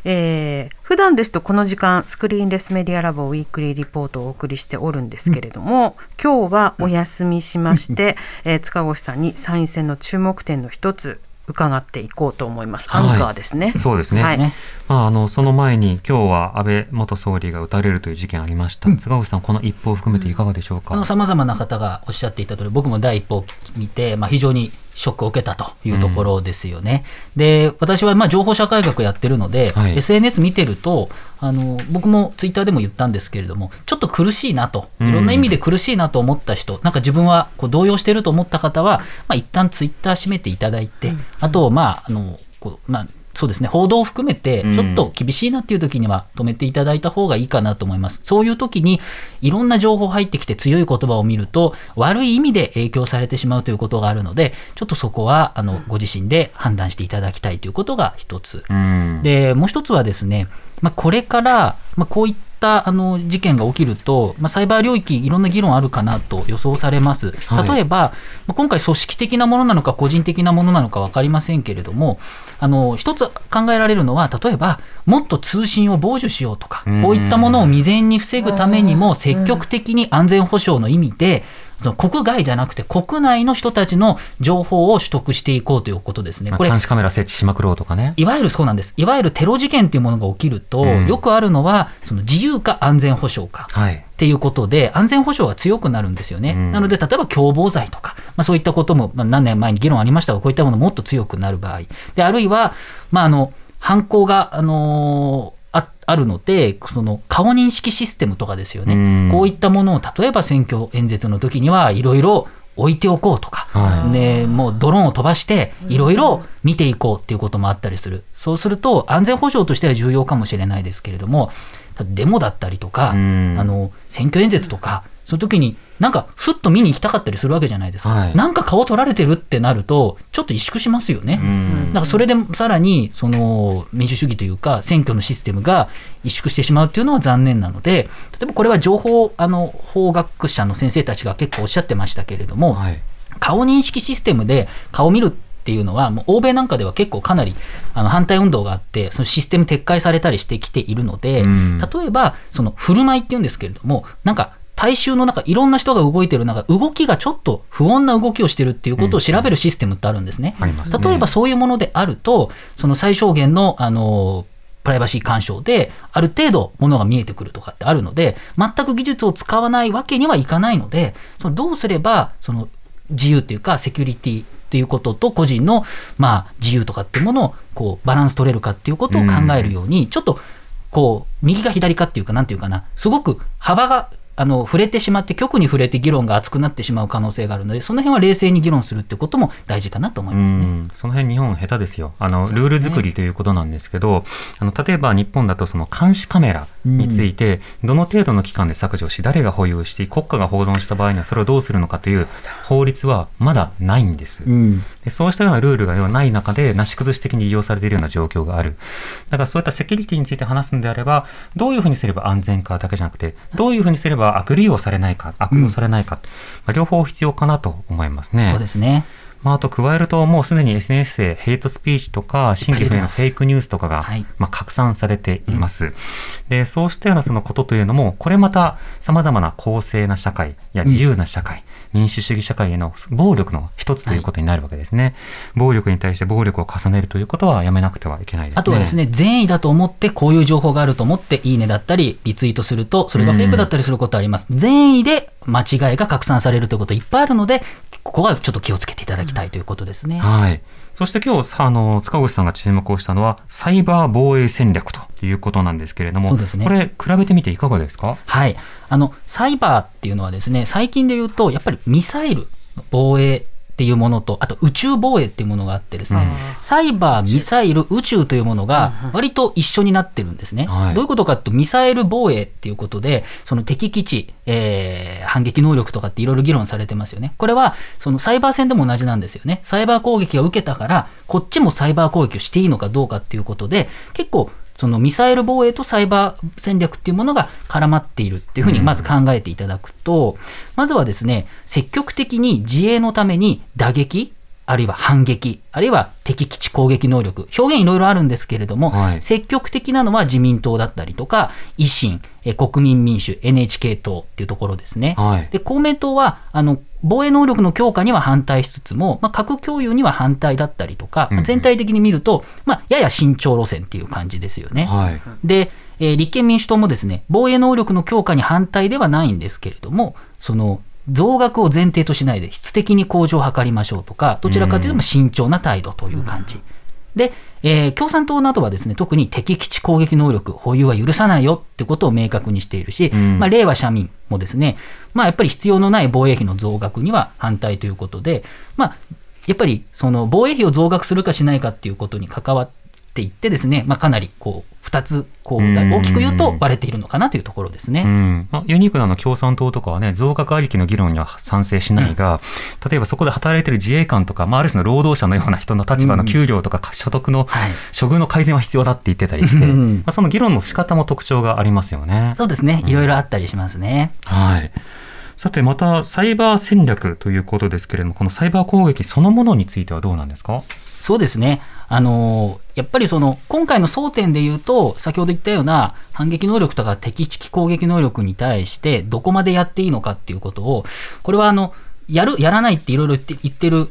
えー、普段ですとこの時間スクリーンレスメディアラボウィークリーリポートをお送りしておるんですけれども、うん、今日はお休みしまして、えー、塚越さんに参院選の注目点の一つ伺っていこうと思います。アンカーですね。そうですね。はい、まああのその前に今日は安倍元総理が撃たれるという事件ありました。うん、塚越さんこの一報を含めていかがでしょうか？さまざまな方がおっしゃっていた通り、僕も第一報を見て、まあ非常にショックを受けたというところですよね。うん、で私はまあ情報社会学やってるので、はい、SNS 見てるとあの僕もツイッターでも言ったんですけれどもちょっと苦しいなといろんな意味で苦しいなと思った人、うん、なんか自分はこう動揺してると思った方は、まあ、一旦ツイッター閉めていただいて、うん、あとまああのこうまあそうですね、報道を含めて、ちょっと厳しいなっていう時には止めていただいた方がいいかなと思います。そういう時に、いろんな情報入ってきて強い言葉を見ると、悪い意味で影響されてしまうということがあるので、ちょっとそこは、あの、ご自身で判断していただきたいということが一つ。で、もう一つはですね、まあ、これから、まあ、こういったあの事件が起きると、まあ、サイバー領域、いろんな議論あるかなと予想されます。例えば、はい、今回、組織的なものなのか、個人的なものなのか分かりませんけれども、あの一つ考えられるのは、例えば、もっと通信を傍受しようとか、こういったものを未然に防ぐためにも、積極的に安全保障の意味で、その国外じゃなくて国内の人たちの情報を取得していこうということですね。これ監視カメラ設置しまくろうとかね。いわゆるそうなんです。いわゆるテロ事件というものが起きると、うん、よくあるのはその自由か安全保障か。はいっていうことで、安全保障が強くなるんですよね。うん、なので、例えば共謀罪とか、まあ、そういったことも、まあ、何年前に議論ありましたが、こういったものもっと強くなる場合、であるいは、まあ、あの犯行が、あのーあるので、その顔認識システムとかですよね、こういったものを例えば選挙演説の時にはいろいろ置いておこうとか、はい、でもうドローンを飛ばしていろいろ見ていこうっていうこともあったりする。そうすると、安全保障としては重要かもしれないですけれども、デモだったりとか、あの選挙演説とか、その時になんかふっと見に行きたかったりするわけじゃないですか、はい、なんか顔取られてるってなるとちょっと萎縮しますよね、だからそれでさらにその民主主義というか選挙のシステムが萎縮してしまうっていうのは残念なので例えばこれは情報あの法学者の先生たちが結構おっしゃってましたけれども、はい、顔認識システムで顔見るっていうのは、もう欧米なんかでは結構かなりあの反対運動があって、そのシステム撤回されたりしてきているので、例えば、その振る舞いっていうんですけれども、なんか大衆の中、いろんな人が動いてる中、動きがちょっと不穏な動きをしてるっていうことを調べるシステムってあるんですね。うんうん、例えばそういうものであると、その最小限の、あの、プライバシー干渉で、ある程度ものが見えてくるとかってあるので、全く技術を使わないわけにはいかないので、そのどうすれば、その自由っていうか、セキュリティっていうことと個人の、まあ、自由とかっていうものをこうバランス取れるかっていうことを考えるように、ちょっとこう右か左かっていうかなんていうかなすごく幅があの触れてしまって局に触れて議論が熱くなってしまう可能性があるのでその辺は冷静に議論するってことも大事かなと思いますね。その辺日本下手ですよあの、ね、ルール作りということなんですけどあの例えば日本だとその監視カメラについて、どの程度の期間で削除し誰が保有して国家が報道した場合にはそれをどうするのかという法律はまだないんです。うん、でそうしたようなルールがない中でなし崩し的に利用されているような状況がある。だからそういったセキュリティについて話すのであればどういうふうにすれば安全かだけじゃなくてどういうふうにすれば悪利用されないないか、悪用されないか、うん、まあ、両方必要かなと思いますね。そうですね。まあ、あと加えると、もうすでに SNS でヘイトスピーチとか、新規不明のフェイクニュースとかが、まあ、拡散されています。うん、で、そうしたようなそのことというのも、これまた様々な公正な社会や自由な社会、うん、民主主義社会への暴力の一つということになるわけですね。はい、暴力に対して暴力を重ねるということはやめなくてはいけないですね。あとはですね、善意だと思って、こういう情報があると思って、いいねだったり、リツイートすると、それがフェイクだったりすることあります。うん、善意で間違いが拡散されるということいっぱいあるので、ここはちょっと気をつけていただきたいということですね。はい。そして今日、あの、塚越さんが注目をしたのは、サイバー防衛戦略ということなんですけれども、そうですね、これ、比べてみていかがですか？はい。あの、サイバーっていうのはですね、最近で言うと、やっぱりミサイル防衛っていうものと、あと宇宙防衛っていうものがあってですね、うん、サイバー、ミサイル、宇宙というものが割と一緒になってるんですね。どういうことかというと、ミサイル防衛っていうことで、その敵基地、えー、反撃能力とかっていろいろ議論されてますよね。これは、そのサイバー戦でも同じなんですよね。サイバー攻撃を受けたから、こっちもサイバー攻撃をしていいのかどうかっていうことで、結構、そのミサイル防衛とサイバー戦略っていうものが絡まっているっていうふうにまず考えていただくと、うん、まずはですね、積極的に自衛のために打撃、あるいは反撃、あるいは敵基地攻撃能力、表現いろいろあるんですけれども、はい、積極的なのは自民党だったりとか、維新、え国民民主、NHK 党っていうところですね。はい、で公明党はあの防衛能力の強化には反対しつつも、まあ、核共有には反対だったりとか、うん、全体的に見ると、まあ、やや慎重路線っていう感じですよね。はい、で、えー、立憲民主党もですね、防衛能力の強化に反対ではないんですけれども、その増額を前提としないで質的に向上を図りましょうとか、どちらかというと慎重な態度という感じ。うんで、えー、共産党などはですね、特に敵基地攻撃能力保有は許さないよってことを明確にしているし、うん、まあ、令和社民もですね、まあ、やっぱり必要のない防衛費の増額には反対ということで、まあ、やっぱりその防衛費を増額するかしないかっていうことに関わっていってですね、まあ、かなりこう2つこう大きく言うと割れているのかなというところですね、まあ、ユニークなの共産党とかはね増額ありきの議論には賛成しないが、うん、例えばそこで働いている自衛官とか、まあ、ある種の労働者のような人の立場の給料とか所得の処遇の改善は必要だって言ってたりして、はい、まあ、その議論の仕方も特徴がありますよね。そうですね。いろいろあったりしますね。うん、はい。さて、また、サイバー戦略ということですけれども、このサイバー攻撃そのものについてはどうなんですか？そうですね。あのやっぱりその今回の争点で言うと、先ほど言ったような反撃能力とか敵地攻撃能力に対して、どこまでやっていいのかっていうことを、これはあのやる、やらないっていろいろ言ってる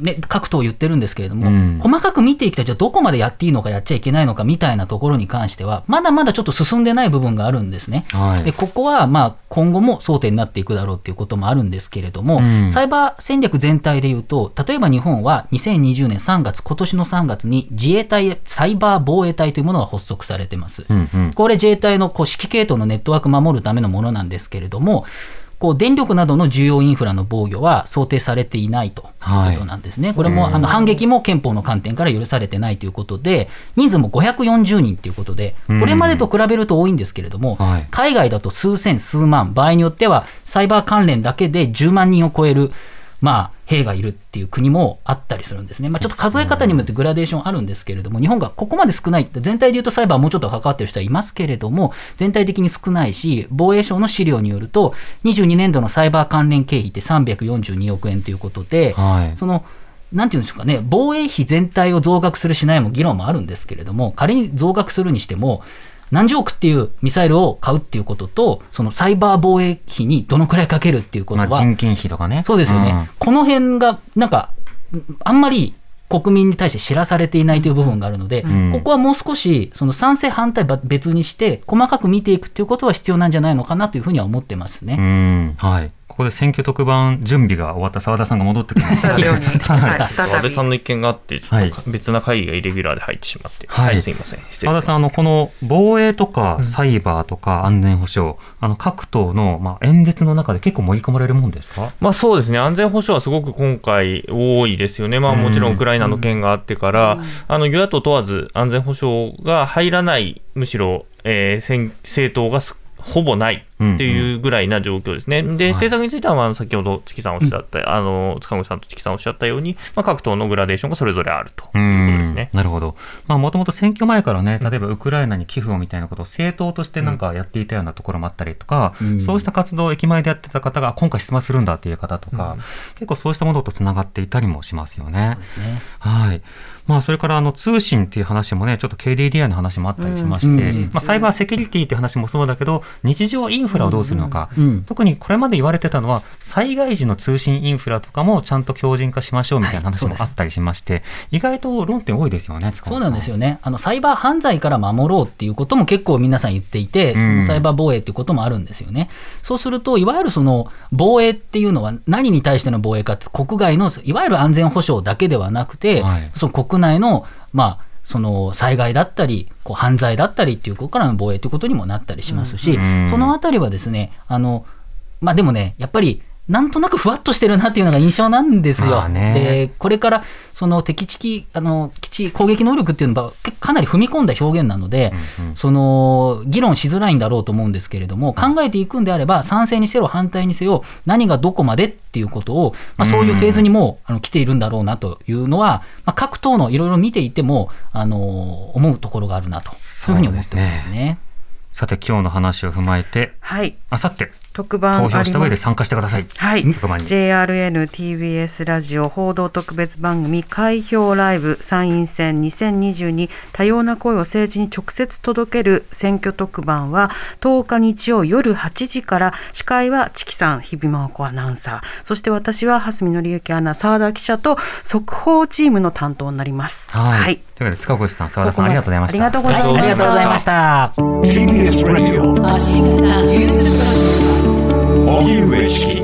ね、各党言ってるんですけれども、うん、細かく見ていくと、じゃあどこまでやっていいのかやっちゃいけないのかみたいなところに関しては、まだまだちょっと進んでない部分があるんですね。はい、でここはまあ今後も争点になっていくだろうっていうこともあるんですけれども、うん、サイバー戦略全体でいうと、例えば日本は2020年3月、今年の3月に自衛隊サイバー防衛隊というものが発足されてます。うんうん、これ自衛隊のこう指揮系統のネットワーク守るためのものなんですけれども、こう電力などの重要インフラの防御は想定されていないということなんですね。はい、これもあの反撃も憲法の観点から許されてないということで、人数も540人ということで、これまでと比べると多いんですけれども、はい、海外だと数千、数万、場合によってはサイバー関連だけで10万人を超える。まあ、兵がいるっていう国もあったりするんですね。まあ、ちょっと数え方にもよってグラデーションあるんですけれども、日本がここまで少ない。って、全体で言うとサイバーもうちょっと関わってる人はいますけれども、全体的に少ないし、防衛省の資料によると、22年度のサイバー関連経費って342億円ということで、はい、その、なんていうんでしょうかね、防衛費全体を増額するしないも議論もあるんですけれども、仮に増額するにしても、何十億っていうミサイルを買うっていうことと、そのサイバー防衛費にどのくらいかけるっていうことは、まあ、人件費とかね。そうですよね。うん、この辺が、なんか、あんまり国民に対して知らされていないという部分があるので、うん、ここはもう少し、その賛成、反対別にして、細かく見ていくっていうことは必要なんじゃないのかなというふうには思ってますね。はいここで選挙特番準備が終わった澤田さんが戻ってきました。安倍さんの意見があって、ちょっと別な会議がイレギュラーで入ってしまって、はい、はい、すみません。澤田さん、あのこの防衛とかサイバーとか安全保障、うん、あの各党のまあ演説の中で結構盛り込まれるもんですか？まあそうですね。安全保障はすごく今回多いですよね。まあもちろんウクライナの件があってから、うん、あの与野党問わず安全保障が入らないむしろ、えー、政党がほぼないっていうぐらいな状況ですね。うんうん、で、政策については、まあ、先ほど、チキさんおっしゃった、うん、あの、塚越さんとチキさんおっしゃったように、まあ、各党のグラデーションがそれぞれあるということですね。なるほど。まあ、もともと選挙前からね、例えばウクライナに寄付をみたいなことを政党としてなんかやっていたようなところもあったりとか、うん、そうした活動を駅前でやってた方が、今回出馬するんだっていう方とか、結構そうしたものとつながっていたりもしますよね。そうですね。はい。まあ、それからあの通信っていう話もね、ちょっと KDDI の話もあったりしまして、まあ、サイバーセキュリティって話もそうだけど、日常インフラをどうするのか、特にこれまで言われてたのは、災害時の通信インフラとかもちゃんと強靭化しましょうみたいな話もあったりしまして、はい、意外と論点多いですよね、そうなんですよね。あの、サイバー犯罪から守ろうっていうことも結構皆さん言っていて、そのサイバー防衛っていうこともあるんですよね。そうすると、いわゆるその防衛っていうのは、何に対しての防衛かって、国外のいわゆる安全保障だけではなくて、はい、その国内のまあ、その災害だったり、こう犯罪だったりっていうことからの防衛ということにもなったりしますし、うん、そのあたりはですね、あの、まあでもね、やっぱりなんとなくふわっとしてるなっていうのが印象なんですよ。でこれからその敵地基あの基地攻撃能力っていうのはかなり踏み込んだ表現なので、うんうん、その議論しづらいんだろうと思うんですけれども考えていくんであれば賛成にせよ反対にせよ何がどこまでっていうことを、まあ、そういうフェーズにもあの来ているんだろうなというのは、まあ、各党のいろいろ見ていてもあの思うところがあるなとそういうふうに思ってますね。さて今日の話を踏まえて、はい、あさって特番投票した上で参加してください。はい。JRN TBS ラジオ報道特別番組開票ライブ参院選2022多様な声を政治に直接届ける選挙特番は10日日曜夜8時から司会はチキさん、日比真央子アナウンサー、そして私は蓮見紀之アナ、澤田記者と速報チームの担当になります。はい。はい、というわけで塚越さん、澤田さんありがとうございました。ありがとうございました。ありがとうございました。TBS Radio 荻上チキ